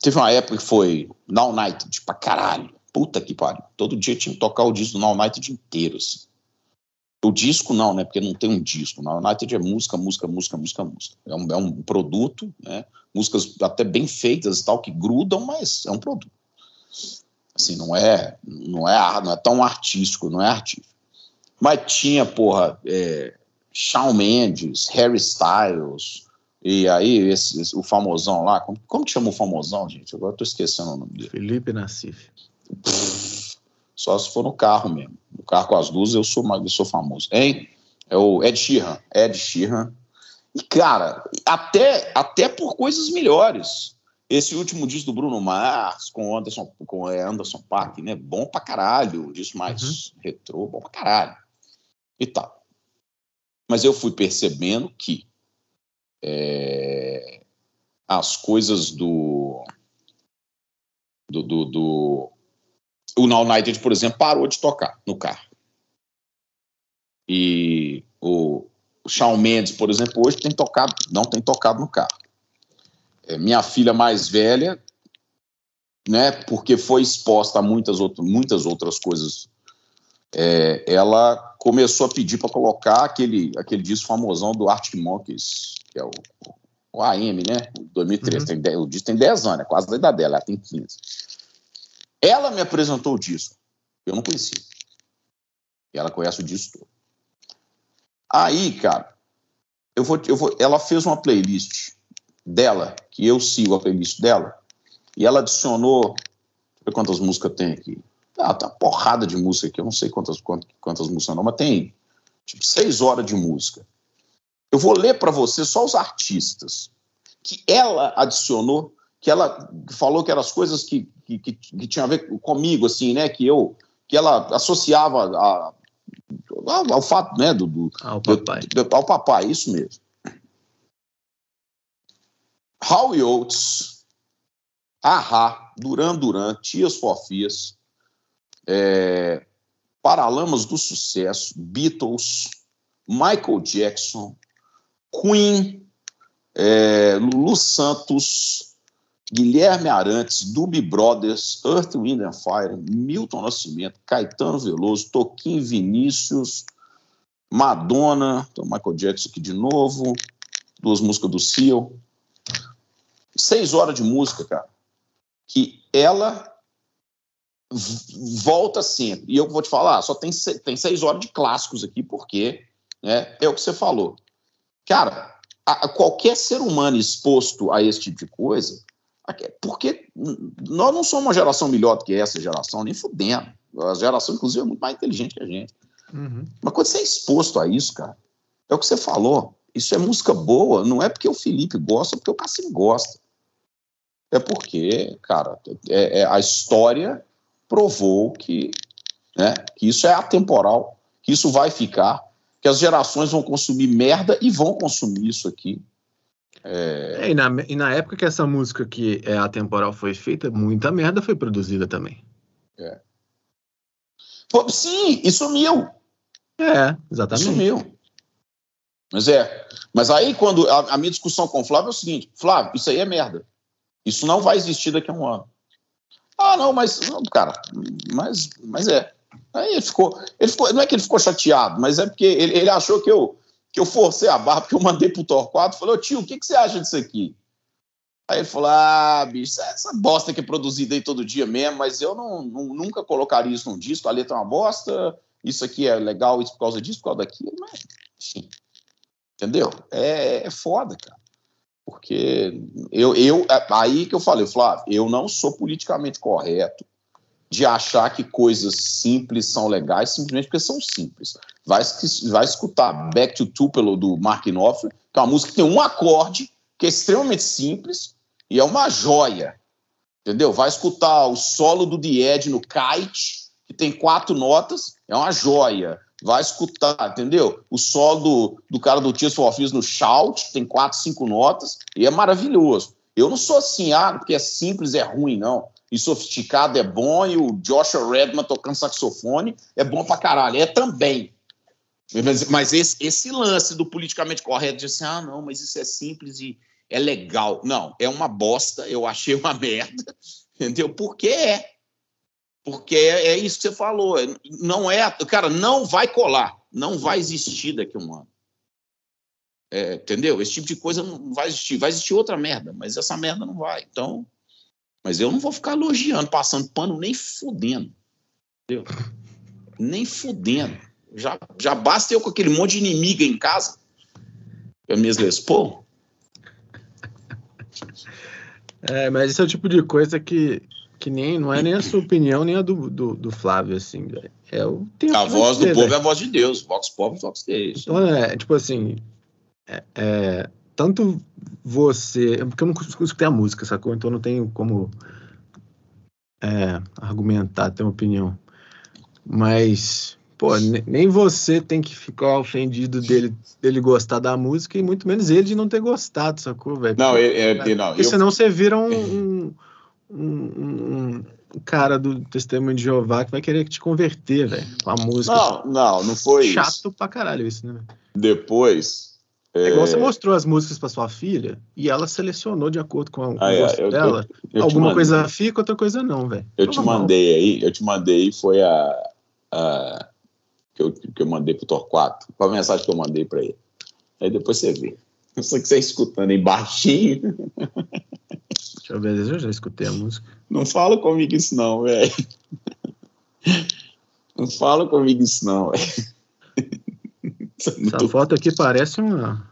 teve uma época que foi Now United pra caralho. Puta que pariu. Todo dia tinha que tocar o disco Now United inteiro, assim. O disco não, né? Porque não tem um disco. Now United é música, música, música, música, música. É um, é um produto, né? Músicas até bem feitas e tal, que grudam, mas é um produto. Assim, não é, não é, não é tão artístico, não é artístico. Mas tinha, porra, é, Shawn Mendes, Harry Styles, e aí, esse, esse, o famosão lá, como, como que chama o famosão, gente? Agora eu tô esquecendo o nome dele. Felipe Nassif. Só se for no carro mesmo. No carro com as luzes, eu sou, eu sou famoso. Hein? É o Ed Sheeran. Ed Sheeran. E, cara, até, até por coisas melhores. Esse último disco do Bruno Mars com Anderson, com Anderson Paak, né? Bom pra caralho. Disco mais uhum. retrô, bom pra caralho. E tal. Mas eu fui percebendo que é, as coisas do, do, do, do o Now United, por exemplo, parou de tocar no carro. E o, o Shawn Mendes, por exemplo, hoje tem tocado, não tem tocado no carro. É, minha filha mais velha, né, porque foi exposta a muitas, outro, muitas outras coisas, é, ela começou a pedir para colocar aquele, aquele disco famosão do Arctic Monkeys, que é o, o AM, né? 2013. Uhum. Tem 10, o disco tem 10 anos, é quase a idade dela, ela tem 15. Ela me apresentou o disco. Eu não conhecia. E ela conhece o disco todo. Aí, cara, eu vou, eu vou, ela fez uma playlist dela, que eu sigo a playlist dela, e ela adicionou. Deixa eu ver quantas músicas tem aqui. Ah, tem uma porrada de música aqui, eu não sei quantas, quantas, quantas músicas não, mas tem tipo seis horas de música. Eu vou ler para você só os artistas que ela adicionou, que ela falou que eram as coisas que, que, que, que tinham a ver comigo, assim, né? Que eu que ela associava a, ao, ao fato, né? Do, do, ao papai. Do, ao papai, isso mesmo. Howie Oates, Ahá, Duran Duran, Tias Fofias, é, Paralamas do Sucesso, Beatles, Michael Jackson, Queen, é, Lulu Santos, Guilherme Arantes, Dubi Brothers, Earth, Wind and Fire, Milton Nascimento, Caetano Veloso, Toquinho Vinícius, Madonna, então Michael Jackson aqui de novo, duas músicas do Seal. Seis horas de música, cara, que ela volta sempre. E eu vou te falar, só tem, tem seis horas de clássicos aqui, porque né, é o que você falou. Cara, a, a qualquer ser humano exposto a esse tipo de coisa, porque nós não somos uma geração melhor do que essa geração, nem fudendo. A geração, inclusive, é muito mais inteligente que a gente. Uhum. Mas quando você é exposto a isso, cara, é o que você falou. Isso é música boa, não é porque o Felipe gosta, é porque o Cassim gosta. É porque, cara, é, é, a história provou que, né, que isso é atemporal, que isso vai ficar que as gerações vão consumir merda e vão consumir isso aqui. É... É, e, na, e, na, época que essa música que é atemporal foi feita, muita merda foi produzida também. É. Pô, sim, e sumiu. É, exatamente. E sumiu. Mas é. Mas aí, quando a, a, minha discussão com o Flávio é o seguinte: Flávio, isso aí é merda. Isso não vai existir daqui a um ano. Ah, não, mas, não, cara, mas, mas é. Aí ele ficou, ele ficou, não é que ele ficou chateado, mas é porque ele, ele achou que eu, que eu forcei a barra, porque eu mandei pro Torquato falei, ô tio, o que, que você acha disso aqui? Aí ele falou: Ah, bicho, essa bosta que é produzida aí todo dia mesmo, mas eu não, não, nunca colocaria isso num disco, a letra é uma bosta, isso aqui é legal, isso por causa disso, por causa daquilo, mas, enfim. Entendeu? É, é foda, cara. Porque eu, eu, é, aí que eu falei, Flávio, eu não sou politicamente correto de achar que coisas simples são legais simplesmente porque são simples. Vai, vai escutar Back to Tupelo do Mark Knopfler, que é uma música que tem um acorde, que é extremamente simples e é uma joia. Entendeu? Vai escutar o solo do The no Kite, que tem quatro notas, é uma joia. Vai escutar, entendeu? O solo do, do cara do Tears for Fears no Shout, tem quatro, cinco notas, e é maravilhoso. Eu não sou assim, ah, porque é simples, é ruim, não e sofisticado é bom, e o Joshua Redman tocando saxofone é bom pra caralho. É também. Mas, mas esse, esse, lance do politicamente correto de assim, ah, não, mas isso é simples e é legal. Não, é uma bosta, eu achei uma merda, entendeu? Porque é. Porque é, é isso que você falou. Não é. Cara, não vai colar, não vai existir daqui a um ano. É, entendeu? Esse tipo de coisa não vai existir. Vai existir outra merda, mas essa merda não vai. Então, mas eu não vou ficar elogiando, passando pano, nem fudendo. Entendeu? Nem fudendo. Já, já basta eu com aquele monte de inimiga em casa. Eu mesmo expor. É, mas esse é o tipo de coisa que, que nem, não é nem a sua opinião, nem a do, do, do Flávio, assim. É o tempo a voz do povo é a voz de Deus. Vox Pop, Vox Deus. Então, é, tipo assim, é, é, tanto você. Porque eu não consigo escutar a música, sacou? Então não tenho como é, argumentar, ter uma opinião. Mas, pô, nem você tem que ficar ofendido dele, dele gostar da música e muito menos ele de não ter gostado, sacou, velho? Não, é, é, não. Porque eu... senão você vira um, um, um, um cara do Testemunho de Jeová que vai querer te converter, velho, com a música. Não, não, não foi Chato isso. pra caralho isso, né? Depois, é igual você é. mostrou as músicas para sua filha e ela selecionou de acordo com, a, ah, é, eu, dela. Eu, eu Alguma coisa fica, outra coisa não, velho. Eu te mandei aí, eu te mandei, foi a, a que, eu, que eu mandei pro Torquato, a mensagem que eu mandei para ele. Aí depois você vê. Só que você escutando aí baixinho. Deixa eu ver, eu já escutei a música. Não fala comigo isso não, velho. Não fala comigo isso não, velho. Essa foto aqui parece uma.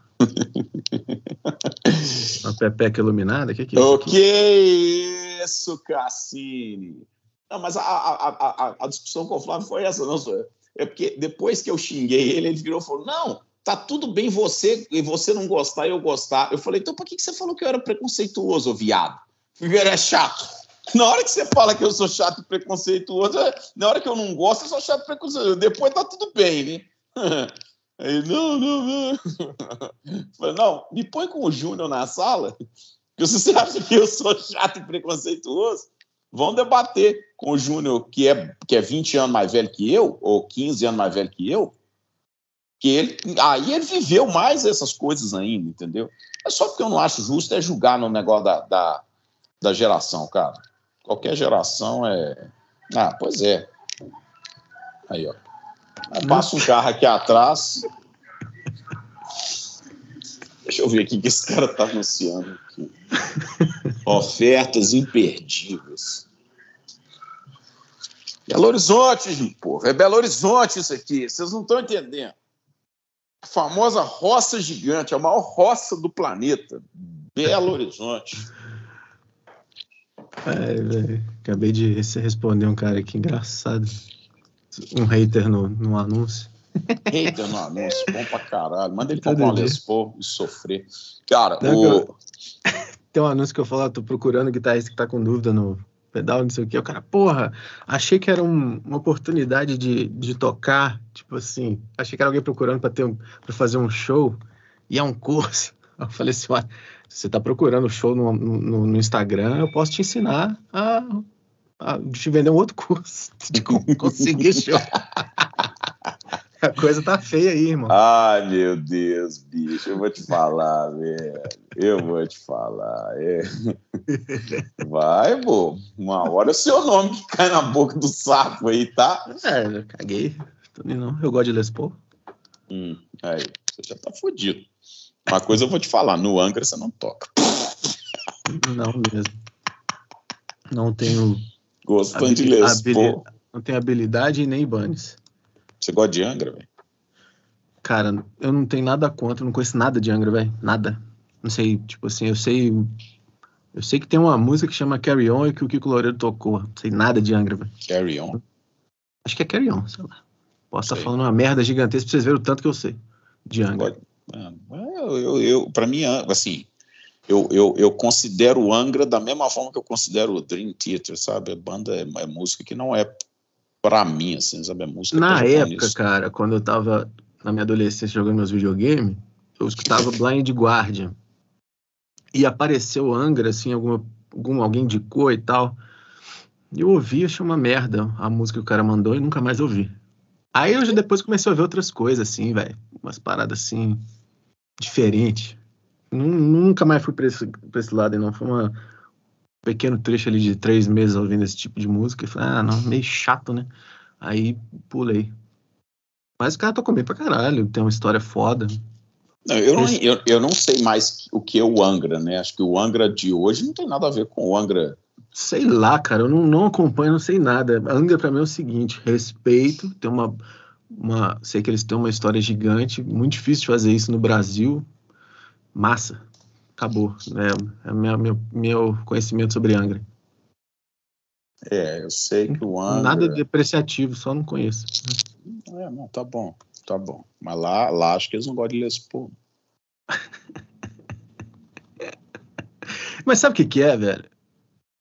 uma pepeca iluminada. Que que é isso? O que isso, Cassini? Não, mas a, a, a, a, discussão com o Flávio foi essa, não eu. É porque depois que eu xinguei ele, ele virou e falou: Não, tá tudo bem você e você não gostar e eu gostar. Eu falei: Então por que, você falou que eu era preconceituoso, viado? Eu era chato. Na hora que você fala que eu sou chato e preconceituoso, na hora que eu não gosto, eu sou chato e preconceituoso. Depois tá tudo bem, né? Aí, não, não, não. Falei, não, me põe com o Júnior na sala, que você acha que eu sou chato e preconceituoso? Vamos debater com o Júnior, que é, que é 20 anos mais velho que eu, ou 15 anos mais velho que eu, que ele, aí ele viveu mais essas coisas ainda, entendeu? É só porque eu não acho justo é julgar no negócio da, da, da geração, cara. Qualquer geração é. Ah, pois é. Aí, ó. Passa um carro aqui atrás. Deixa eu ver aqui que esse cara tá anunciando aqui. Ofertas imperdíveis. Belo Horizonte, povo. É Belo Horizonte isso aqui. Vocês não estão entendendo. A famosa roça gigante, a maior roça do planeta. Belo Horizonte. É, Acabei de responder um cara aqui engraçado um hater no, no anúncio. Hater no anúncio, bom pra caralho. Manda ele comprar uma Les Paul e sofrer. Cara, Não, o... Tem um anúncio que eu falo, tô procurando guitarrista que tá com dúvida no pedal, não sei o que. O cara, porra, achei que era um, uma oportunidade de, de tocar, tipo assim, achei que era alguém procurando para ter um, pra fazer um show e é um curso. Eu falei assim, se você tá procurando show no, no, no Instagram, eu posso te ensinar a ah, te vender um outro curso de conseguir show. A coisa tá feia aí, irmão. Ai, meu Deus, bicho, eu vou te falar, velho. Eu vou te falar. É. Vai, pô. Uma hora é o seu nome que cai na boca do sapo aí, tá? É, eu caguei. Também não. Eu gosto de Les Paul. Hum, aí, você já tá fodido. Uma coisa eu vou te falar: no Angra você não toca. Não mesmo. Não tenho. Gostando de Les Paul. Não tenho habilidade nem Ibanez. Você gosta de Angra, velho? Cara, eu não tenho nada contra, não conheço nada de Angra, velho. Nada. Não sei, tipo assim, eu sei. Eu sei que tem uma música que chama Carry On e que o Kiko Loureiro tocou. Não sei nada de Angra, velho. Carry On? Acho que é Carry On, sei lá. Posso estar tá falando uma merda gigantesca pra vocês verem o tanto que eu sei de Angra. Eu, eu, eu, pra mim, assim, eu, eu, eu considero o Angra da mesma forma que eu considero o Dream Theater, sabe? A banda é, é música que não é pra mim, assim, sabe? É música Na época, cara, quando eu tava na minha adolescência jogando meus videogames, eu escutava Blind Guardian. E apareceu Angra, assim, alguma, algum, alguém indicou e tal. E eu ouvi, achei uma merda a música que o cara mandou e nunca mais ouvi. Aí eu já depois comecei a ver outras coisas, assim, velho. Umas paradas assim, diferentes. Nunca mais fui pra esse, pra esse lado, não. Foi uma, um pequeno trecho ali de três meses ouvindo esse tipo de música. E falei, ah, não, meio chato, né? Aí pulei. Mas o cara tocou bem pra caralho, tem uma história foda. Não, eu, não, eu, eu não sei mais o que é o Angra, né? Acho que o Angra de hoje não tem nada a ver com o Angra. Sei lá, cara, eu não, não acompanho, não sei nada. Angra pra mim é o seguinte: respeito, tem uma, uma. Sei que eles têm uma história gigante, muito difícil de fazer isso no Brasil. Massa. Acabou. É, é meu, meu, meu conhecimento sobre Angra. É, eu sei que o Angra. Nada depreciativo, só não conheço. É, não, tá bom, tá bom. Mas lá, lá acho que eles não gostam de ler pô. Mas sabe o que, que é, velho?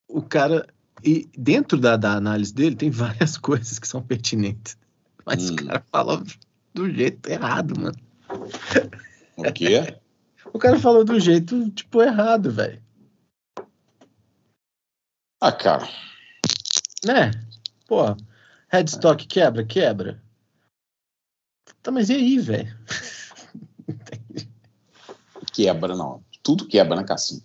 O cara. E dentro da, da análise dele tem várias coisas que são pertinentes. Mas hum. o cara falou do jeito errado, mano. O quê? O cara falou do jeito, tipo, errado, velho. Ah, cara. Né? Pô, headstock quebra, quebra. Tá, mas e aí, velho? quebra, não. Tudo quebra, né, Cassim?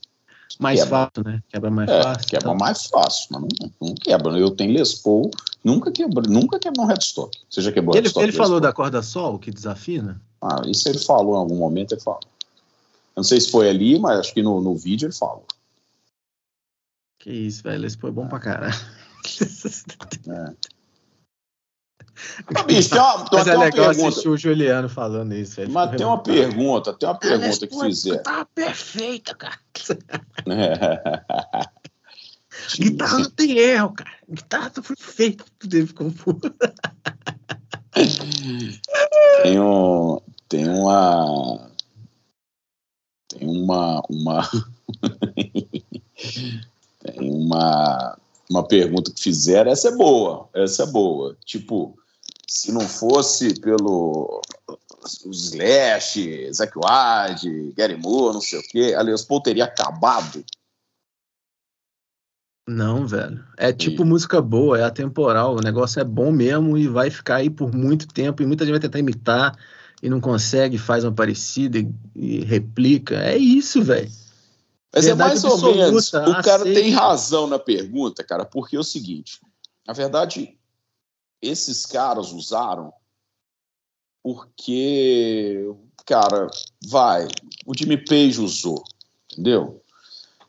Mais quebra. fácil, né? Quebra mais é, fácil. Quebra tá. mais fácil, mas não, não, quebra. Eu tenho Les Paul, nunca quebra, nunca quebrou um headstock. Você já quebrou ele, headstock? Ele falou da corda sol que desafina? Ah, isso ele falou em algum momento, ele falou. Não sei se foi ali, mas acho que no, no vídeo ele fala. Que isso, velho. Esse foi bom pra caralho. É. Mas, bicho, tem uma, tem mas é legal pergunta. assistir o Juliano falando isso. Velho. Mas tem uma pergunta, tem uma pergunta que fizeram. Tá perfeita, cara. Guitarra não tem erro, cara. Guitarra foi feita, tudo ficou Tem um, tem uma tem uma uma tem uma uma pergunta que fizeram, essa é boa, essa é boa. Tipo, se não fosse pelo os Slash, Zack Wade, Gary Moore, não sei o quê, a Paul teria acabado. Não, velho. É tipo e... música boa, é atemporal. O negócio é bom mesmo e vai ficar aí por muito tempo. E muita gente vai tentar imitar e não consegue, faz uma parecida e, e replica. É isso, velho. Mas é mais ou menos. O cara aceita. tem razão na pergunta, cara, porque é o seguinte: na verdade, esses caras usaram porque, cara, vai, o Jimmy Page usou, entendeu?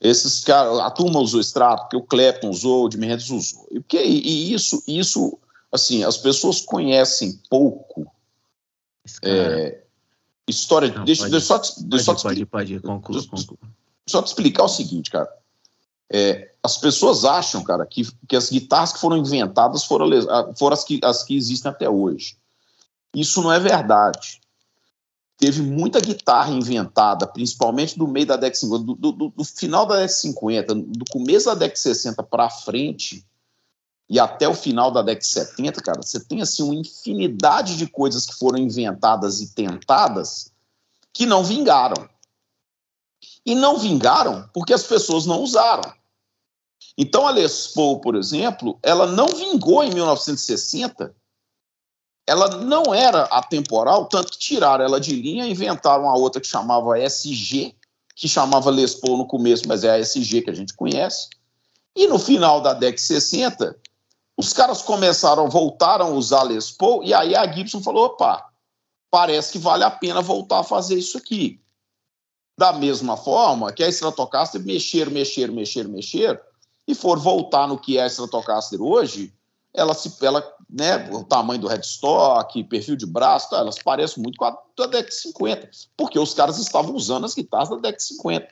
Esses caras, a turma usou extrato, porque o Clapton usou, o Jimmy Hendrix usou. E, porque, e isso, isso, assim, as pessoas conhecem pouco é, história. Não, deixa, pode, deixa só, deixa pode, só te pode, pode, conclua, conclua. Só te explicar o seguinte, cara. É, as pessoas acham, cara, que, que as guitarras que foram inventadas foram, foram as, que, as que existem até hoje. Isso não é verdade. Teve muita guitarra inventada, principalmente do meio da década 50, do, do, do final da década 50, do começo da década 60 para frente e até o final da década 70, cara, você tem assim uma infinidade de coisas que foram inventadas e tentadas que não vingaram. E não vingaram porque as pessoas não usaram. Então a Les Paul, por exemplo, ela não vingou em 1960. Ela não era atemporal, tanto que tiraram ela de linha e inventaram a outra que chamava SG, que chamava Les Paul no começo, mas é a SG que a gente conhece. E no final da década de 60, os caras começaram, voltaram a usar Les Paul, e aí a Gibson falou: opa, parece que vale a pena voltar a fazer isso aqui. Da mesma forma que a Stratocaster mexer, mexer, mexer, mexer, e for voltar no que é a Stratocaster hoje, ela se, ela, né, o tamanho do headstock, perfil de braço, tá, elas parecem muito com a da DEC 50, porque os caras estavam usando as guitarras da DEC 50.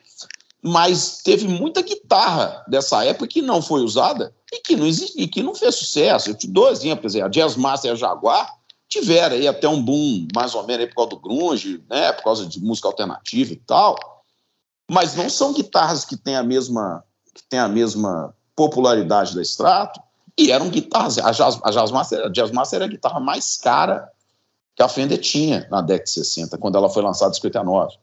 Mas teve muita guitarra dessa época que não foi usada e que não, existe, e que não fez sucesso. Eu te dou exemplos, a Jazz Master e a Jaguar tiveram aí até um boom, mais ou menos, por causa do grunge, né, por causa de música alternativa e tal, mas não são guitarras que têm a mesma, que têm a mesma popularidade da Strato, e eram guitarras. A Jazz, a Jazz, Master, a Jazz Master era a guitarra mais cara que a Fender tinha na década de 60, quando ela foi lançada em 59.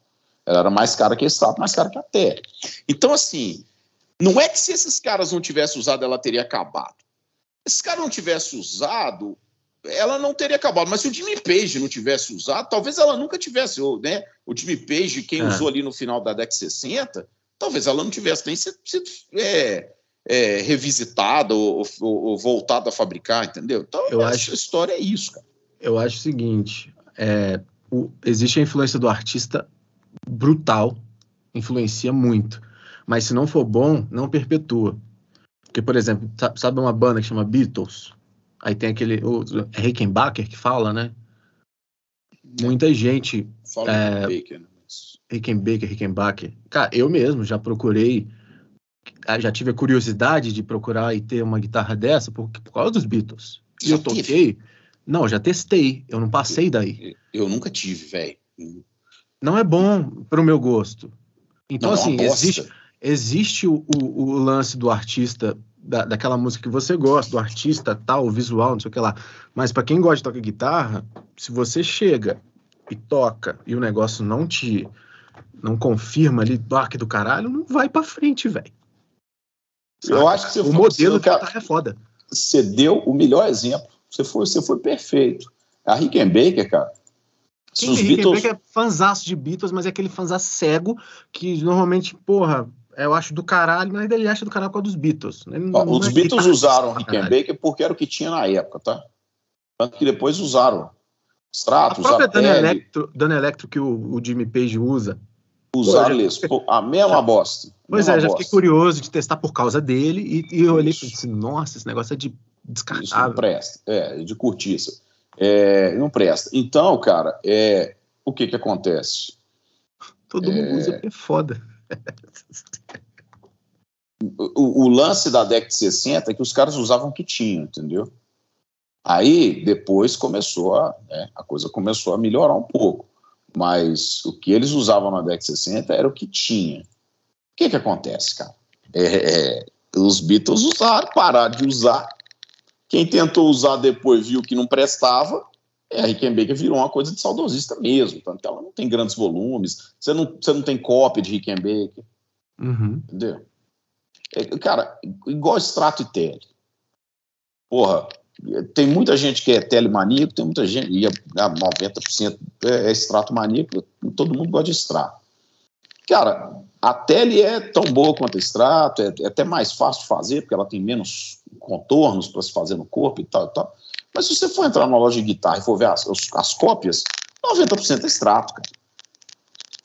Ela era mais cara que a Strato, mais cara que a T. Então, assim, não é que se esses caras não tivessem usado, ela teria acabado. Se esses caras não tivessem usado, ela não teria acabado. Mas se o Jimmy Page não tivesse usado, talvez ela nunca tivesse. Né? O Jimmy Page, quem é. usou ali no final da década de 60, talvez ela não tivesse nem sido, sido é, é, revisitada ou, ou, ou, voltada a fabricar, entendeu? Então, eu acho, a história é isso, cara. Eu acho o seguinte: é, o, existe a influência do artista brutal, influencia muito. Mas se não for bom, não perpetua. Porque, por exemplo, sabe uma banda que chama Beatles? Aí tem aquele. O Rickenbacker que fala, né? Muita gente. Fala é, Baker, né? Rickenbacker, Rickenbacker. Cara, eu mesmo já procurei ah, já tive a curiosidade de procurar e ter uma guitarra dessa por, por causa dos Beatles. E eu toquei. Tive? Não, já testei. Eu não passei daí. Eu, eu nunca tive, velho. Não é bom para o meu gosto. Então, não, é assim, existe, existe o, o, o, lance do artista, da, daquela música que você gosta, do artista tal, o visual, não sei o que lá. Mas para quem gosta de tocar guitarra, se você chega e toca e o negócio não te. não confirma ali, toque do caralho, não vai para frente, velho. Eu acho que você o modelo que é foda. Você deu o melhor exemplo. Você foi, você foi perfeito. A Rickenbacker, cara. Quem os Beatles... é fanzaço de Beatles, mas é aquele fanzaço cego que normalmente, porra, eu acho do caralho, mas ele acha do caralho com a dos Beatles. Ó, os é Beatles usaram Rickenbacker porque era o que tinha na época, tá? Tanto que depois usaram Stratos, a própria Dana Electro, Dana Electro que o, o Jimmy Page usa, Usar Les a mesma bosta. Pois mesma é, já bosta. fiquei curioso de testar por causa dele e, e eu olhei e falei assim, nossa, esse negócio é de descartável. Isso não presta, é, de cortiça. É, não presta. Então, cara, é, o que que acontece? Todo mundo usa porque é foda. o, o, lance da década de 60 é que os caras usavam o que tinham, entendeu? Aí, depois começou a, né, a coisa começou a melhorar um pouco mas o que eles usavam na década de 60 era o que tinha. O que que acontece, cara? É, é, os Beatles usaram, pararam de usar. Quem tentou usar depois viu que não prestava. É, a Rickenbacker virou uma coisa de saudosista mesmo. Tanto ela não tem grandes volumes. Você não, você não tem cópia de Rickenbacker. Uhum. Entendeu? É, cara, igual extrato e tele. Porra, tem muita gente que é telemaníaco, tem muita gente, e 90% é, é extrato maníaco, todo mundo gosta de extrato. Cara, a tele é tão boa quanto extrato, é, é, até mais fácil de fazer, porque ela tem menos contornos para se fazer no corpo e tal e tal. Mas se você for entrar numa loja de guitarra e for ver as, as cópias, 90% é extrato, cara.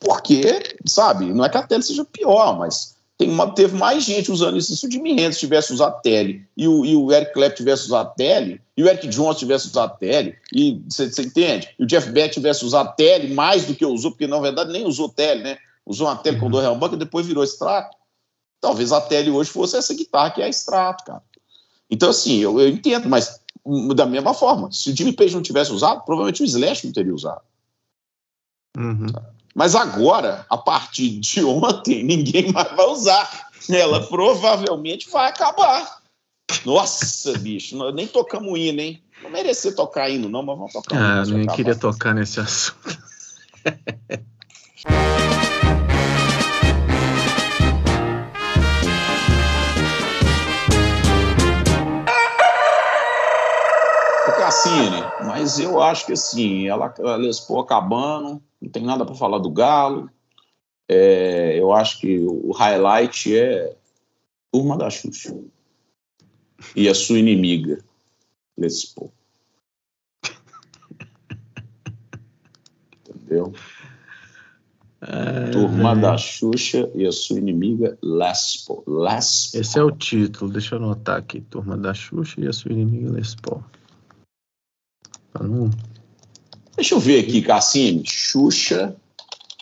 Porque, sabe, não é que a tele seja pior, mas tem uma, teve mais gente usando isso. Se o Jimmy Hendrix tivesse usado tele e o, e o Eric Clapton tivesse usado tele, e o Eric Jones tivesse usado tele, e você entende? E o Jeff Beck tivesse usado tele mais do que usou, porque na verdade nem usou tele, né? Usou uma tele com do Real Banco e depois virou extrato. Talvez a tele hoje fosse essa guitarra que é extrato, cara. Então, assim, eu, eu entendo, mas da mesma forma, se o Jimmy Page não tivesse usado, provavelmente o Slash não teria usado. Uhum. Mas agora, a partir de ontem, ninguém mais vai usar. Ela provavelmente vai acabar. Nossa, bicho, nós nem tocamos hino, hein? Não merecia tocar hino, não, mas vamos tocar Ah, nem queria tocar nesse assunto. Cassine, mas eu acho que assim, ela, a Les Paul acabando, não tem nada para falar do Galo. É, eu acho que o highlight é Turma da Xuxa e a sua inimiga, Les Paul. Entendeu? É, Turma é... da Xuxa e a sua inimiga Lespo. Lespo. Esse é o título, deixa eu anotar aqui. Turma da Xuxa e a sua inimiga Lespo. Não... Deixa eu ver aqui, Cassine. Xuxa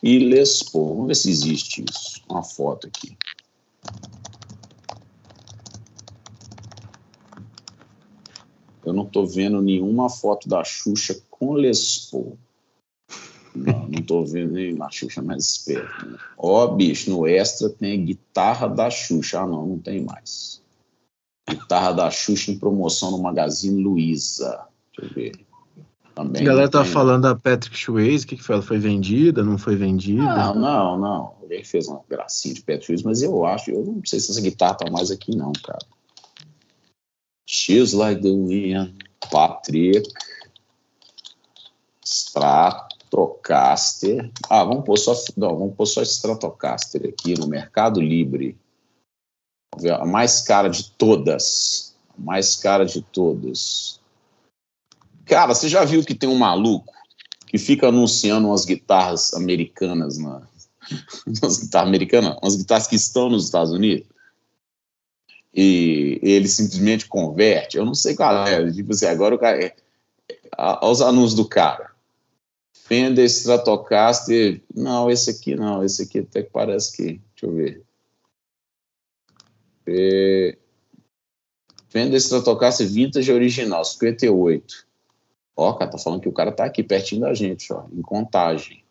e Lespo. Vamos ver se existe isso. Uma foto aqui. Eu não estou vendo nenhuma foto da Xuxa com Lespo. Não, não tô vendo na Xuxa mais esperto. Né? Ó, bicho, no Extra tem guitarra da Xuxa. Ah, não, não tem mais. Guitarra da Xuxa em promoção no Magazine Luiza. Deixa eu ver. Também a galera tá tem... falando da Patrick Swayze, o que, que foi? Ela foi vendida, não foi vendida? Não, não, não. Ele fez uma gracinha de Patrick Swayze, mas eu acho, eu não sei se essa guitarra tá mais aqui não, cara. She's like the wind, Patrick, Strat, Stratocaster. Ah, vamos pôr só, não, vamos pôr só Stratocaster aqui no Mercado Livre. A mais cara de todas. A mais cara de todas. Cara, você já viu que tem um maluco que fica anunciando umas guitarras americanas na. umas guitarras americanas, umas guitarras que estão nos Estados Unidos? E ele simplesmente converte. Eu não sei qual é. Tipo assim, agora o cara. É, aos anúncios do cara. Fender Stratocaster. Não, esse aqui não. Esse aqui até que parece que. Deixa eu ver. É... Fender Stratocaster Vintage Original, 58. Ó, cara, tá falando que o cara tá aqui pertinho da gente, ó, em contagem.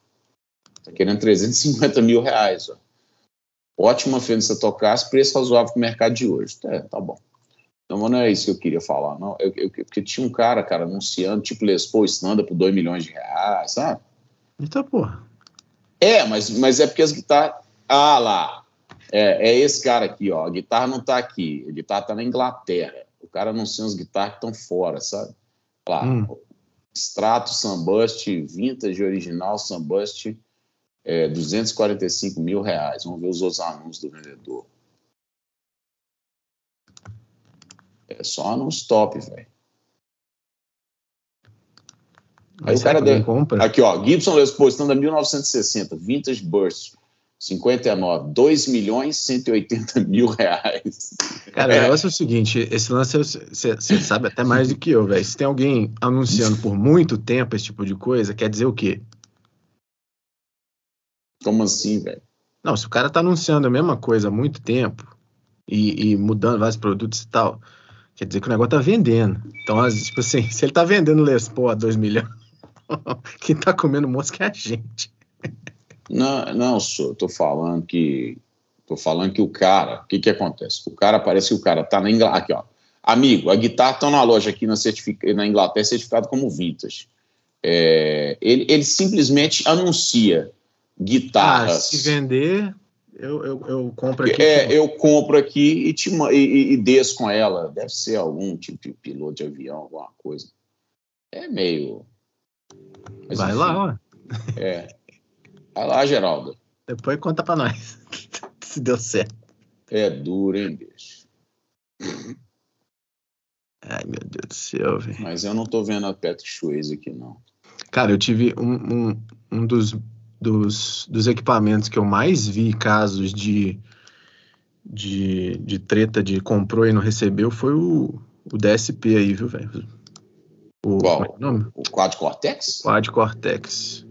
Tá querendo 350 mil reais, ó. Ótima Fender Stratocaster, preço razoável pro mercado de hoje. É, tá bom. Então não é isso que eu queria falar, não. Eu, eu, porque tinha um cara, cara, anunciando, tipo, Les Paul Standard por 2 milhões de reais, sabe? Eita porra. É, mas, mas é porque as guitarras. Ah lá. É, é esse cara aqui, ó. A guitarra não tá aqui. A guitarra tá na Inglaterra. O cara anuncia as guitarras que estão fora, sabe? Lá. Hum. Strato, Sunbust, Vintage Original, Sunbust, é, 245 mil reais. Vamos ver os outros anúncios do vendedor. É só no stop, velho. Aí o cara deu... compra? Aqui, ó, Gibson Les Paul Standard 1960, Vintage Burst, 59, 2 milhões 180 mil reais. Cara, é. o negócio é o seguinte, esse lance você sabe até mais do que eu, velho. Se tem alguém anunciando por muito tempo esse tipo de coisa, quer dizer o quê? Como assim, velho? Não, se o cara tá anunciando a mesma coisa há muito tempo e, e mudando vários produtos e tal, Quer dizer que o negócio tá vendendo. Então, tipo assim, se ele tá vendendo Les Paul a 2 milhões, quem tá comendo mosca é a gente. Não, não, sou, tô falando que. Tô falando que o cara. O que que acontece? O cara parece que o cara tá na Inglaterra. Aqui, ó. Amigo, a guitarra tá na loja aqui na, certific... na Inglaterra certificado como vintage. É, ele, ele simplesmente anuncia guitarras. Ah, se vender, eu, eu, eu compro aqui. É, eu compro aqui e, te, e, e desço com ela. Deve ser algum tipo de piloto de avião, alguma coisa. É meio. Mas, Vai enfim, lá, ó. É. Vai lá, Geraldo. Depois conta pra nós se deu certo. É duro, hein, bicho? Ai, meu Deus do céu, velho. Mas eu não tô vendo a Patrick Swayze aqui, não. Cara, eu tive um, um, um dos dos, dos equipamentos que eu mais vi casos de, de, de treta de comprou e não recebeu foi o, o DSP aí, viu, velho? O, Qual? É o, nome? o Quad Cortex? Quad Cortex.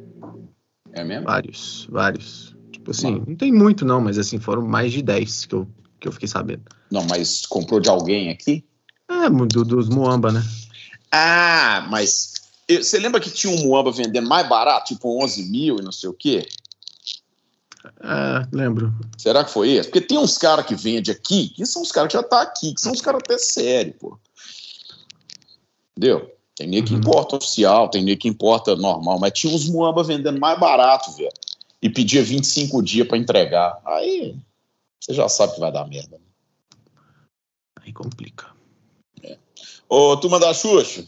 É mesmo? Vários, vários. Tipo assim, não. não tem muito não, mas assim, foram mais de 10 que eu, que eu fiquei sabendo. Não, mas comprou de alguém aqui? É, do, dos Muamba, né? Ah, mas você lembra que tinha um Muamba vendendo mais barato, tipo 11 mil e não sei o quê? É, lembro. Será que foi esse? Porque tem uns caras que vendem aqui, que são os caras que já tá aqui, que são os caras até sérios, pô. Entendeu? Tem nem que uhum. importa oficial, tem nem que importa normal, mas tinha uns Muamba vendendo mais barato, velho. E pedia 25 dias para entregar. Aí você já sabe que vai dar merda. Né? Aí complica. É. Ô, turma da Xuxa,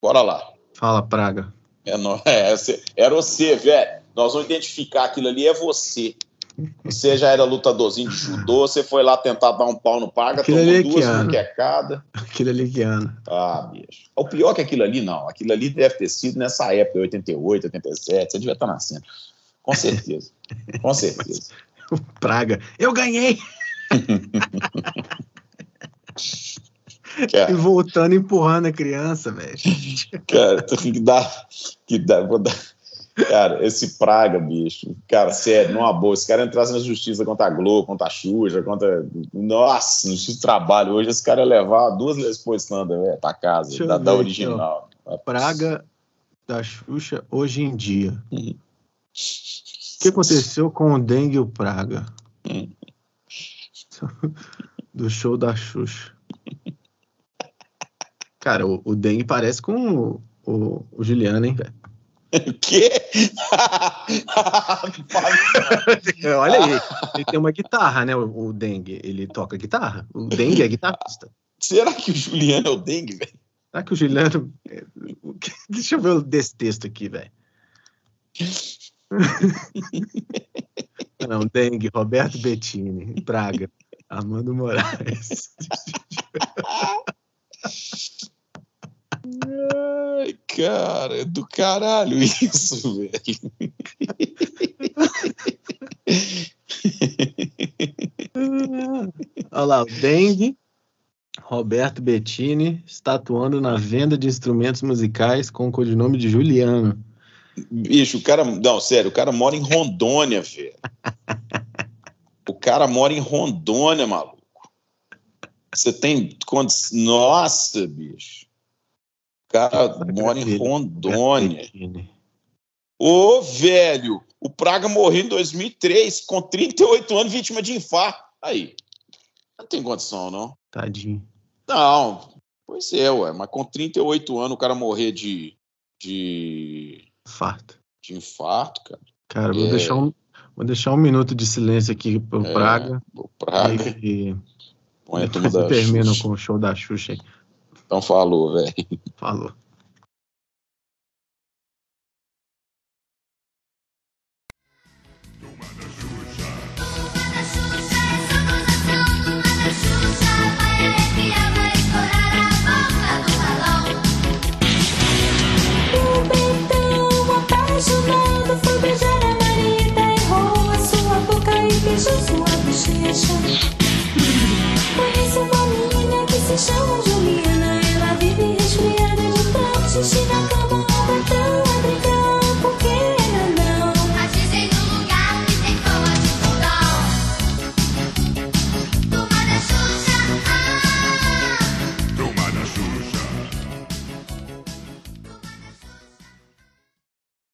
bora lá. Fala, Praga. É, não, é, era você, velho. Nós vamos identificar aquilo ali, é você. Você já era lutadorzinho de judô, você foi lá tentar dar um pau no paga, aquilo tomou é duas quecada. Aquilo ali que ano. Ah, bicho. O pior que aquilo ali, não. Aquilo ali deve ter sido nessa época, 88, 87, você devia estar nascendo. Com certeza. Com certeza. o Praga. Eu ganhei! Cara, E voltando empurrando a criança, velho. cara, tu tem que dar. Que dá, vou dar. Cara, esse Praga, bicho. Cara, sério, numa boa. Esse cara entrasse na justiça contra a Globo, contra a Xuxa, contra. Nossa, no justiça do trabalho. Hoje esse cara ia levar duas Lespo Standard, velho, pra casa, Deixa da, ver da original. Praga da Xuxa hoje em dia. Uhum. O que aconteceu com o dengue e o Praga? Hum. Do show da Xuxa. Cara, o, o dengue parece com o, o, o Juliano, hein, velho? O quê? Olha aí, ele tem uma guitarra, né? O, o dengue, ele toca guitarra. O dengue é guitarrista. Será que o Juliano é o dengue, velho? Será que o Juliano. Deixa eu ver desse texto aqui, velho. Não, dengue, Roberto Bettini, Praga, Armando Moraes. Cara, é do caralho isso, velho. Olha lá, o dengue, Roberto Bettini, estatuando na venda de instrumentos musicais com o codinome de Juliano. Bicho, o cara. Não, sério, o cara mora em Rondônia, velho. O cara mora em Rondônia, maluco. Você tem. Nossa, bicho. O cara mora em Rondônia. Bettini. Ô, velho, o Praga morreu em 2003, com 38 anos, vítima de infarto. Aí. Não tem condição, não. Tadinho. Não. Pois é, ué. Mas com 38 anos o cara morrer de. de. Farto. de infarto, cara. Cara, vou, É. deixar um, vou deixar um minuto de silêncio aqui pro É. Praga. O Praga. E, e Põe a turma depois da termina com o show da Xuxa aí. Então falou, velho. Falou. apaixonado foi beijar a Errou a sua boca e beijou sua bochecha que se しな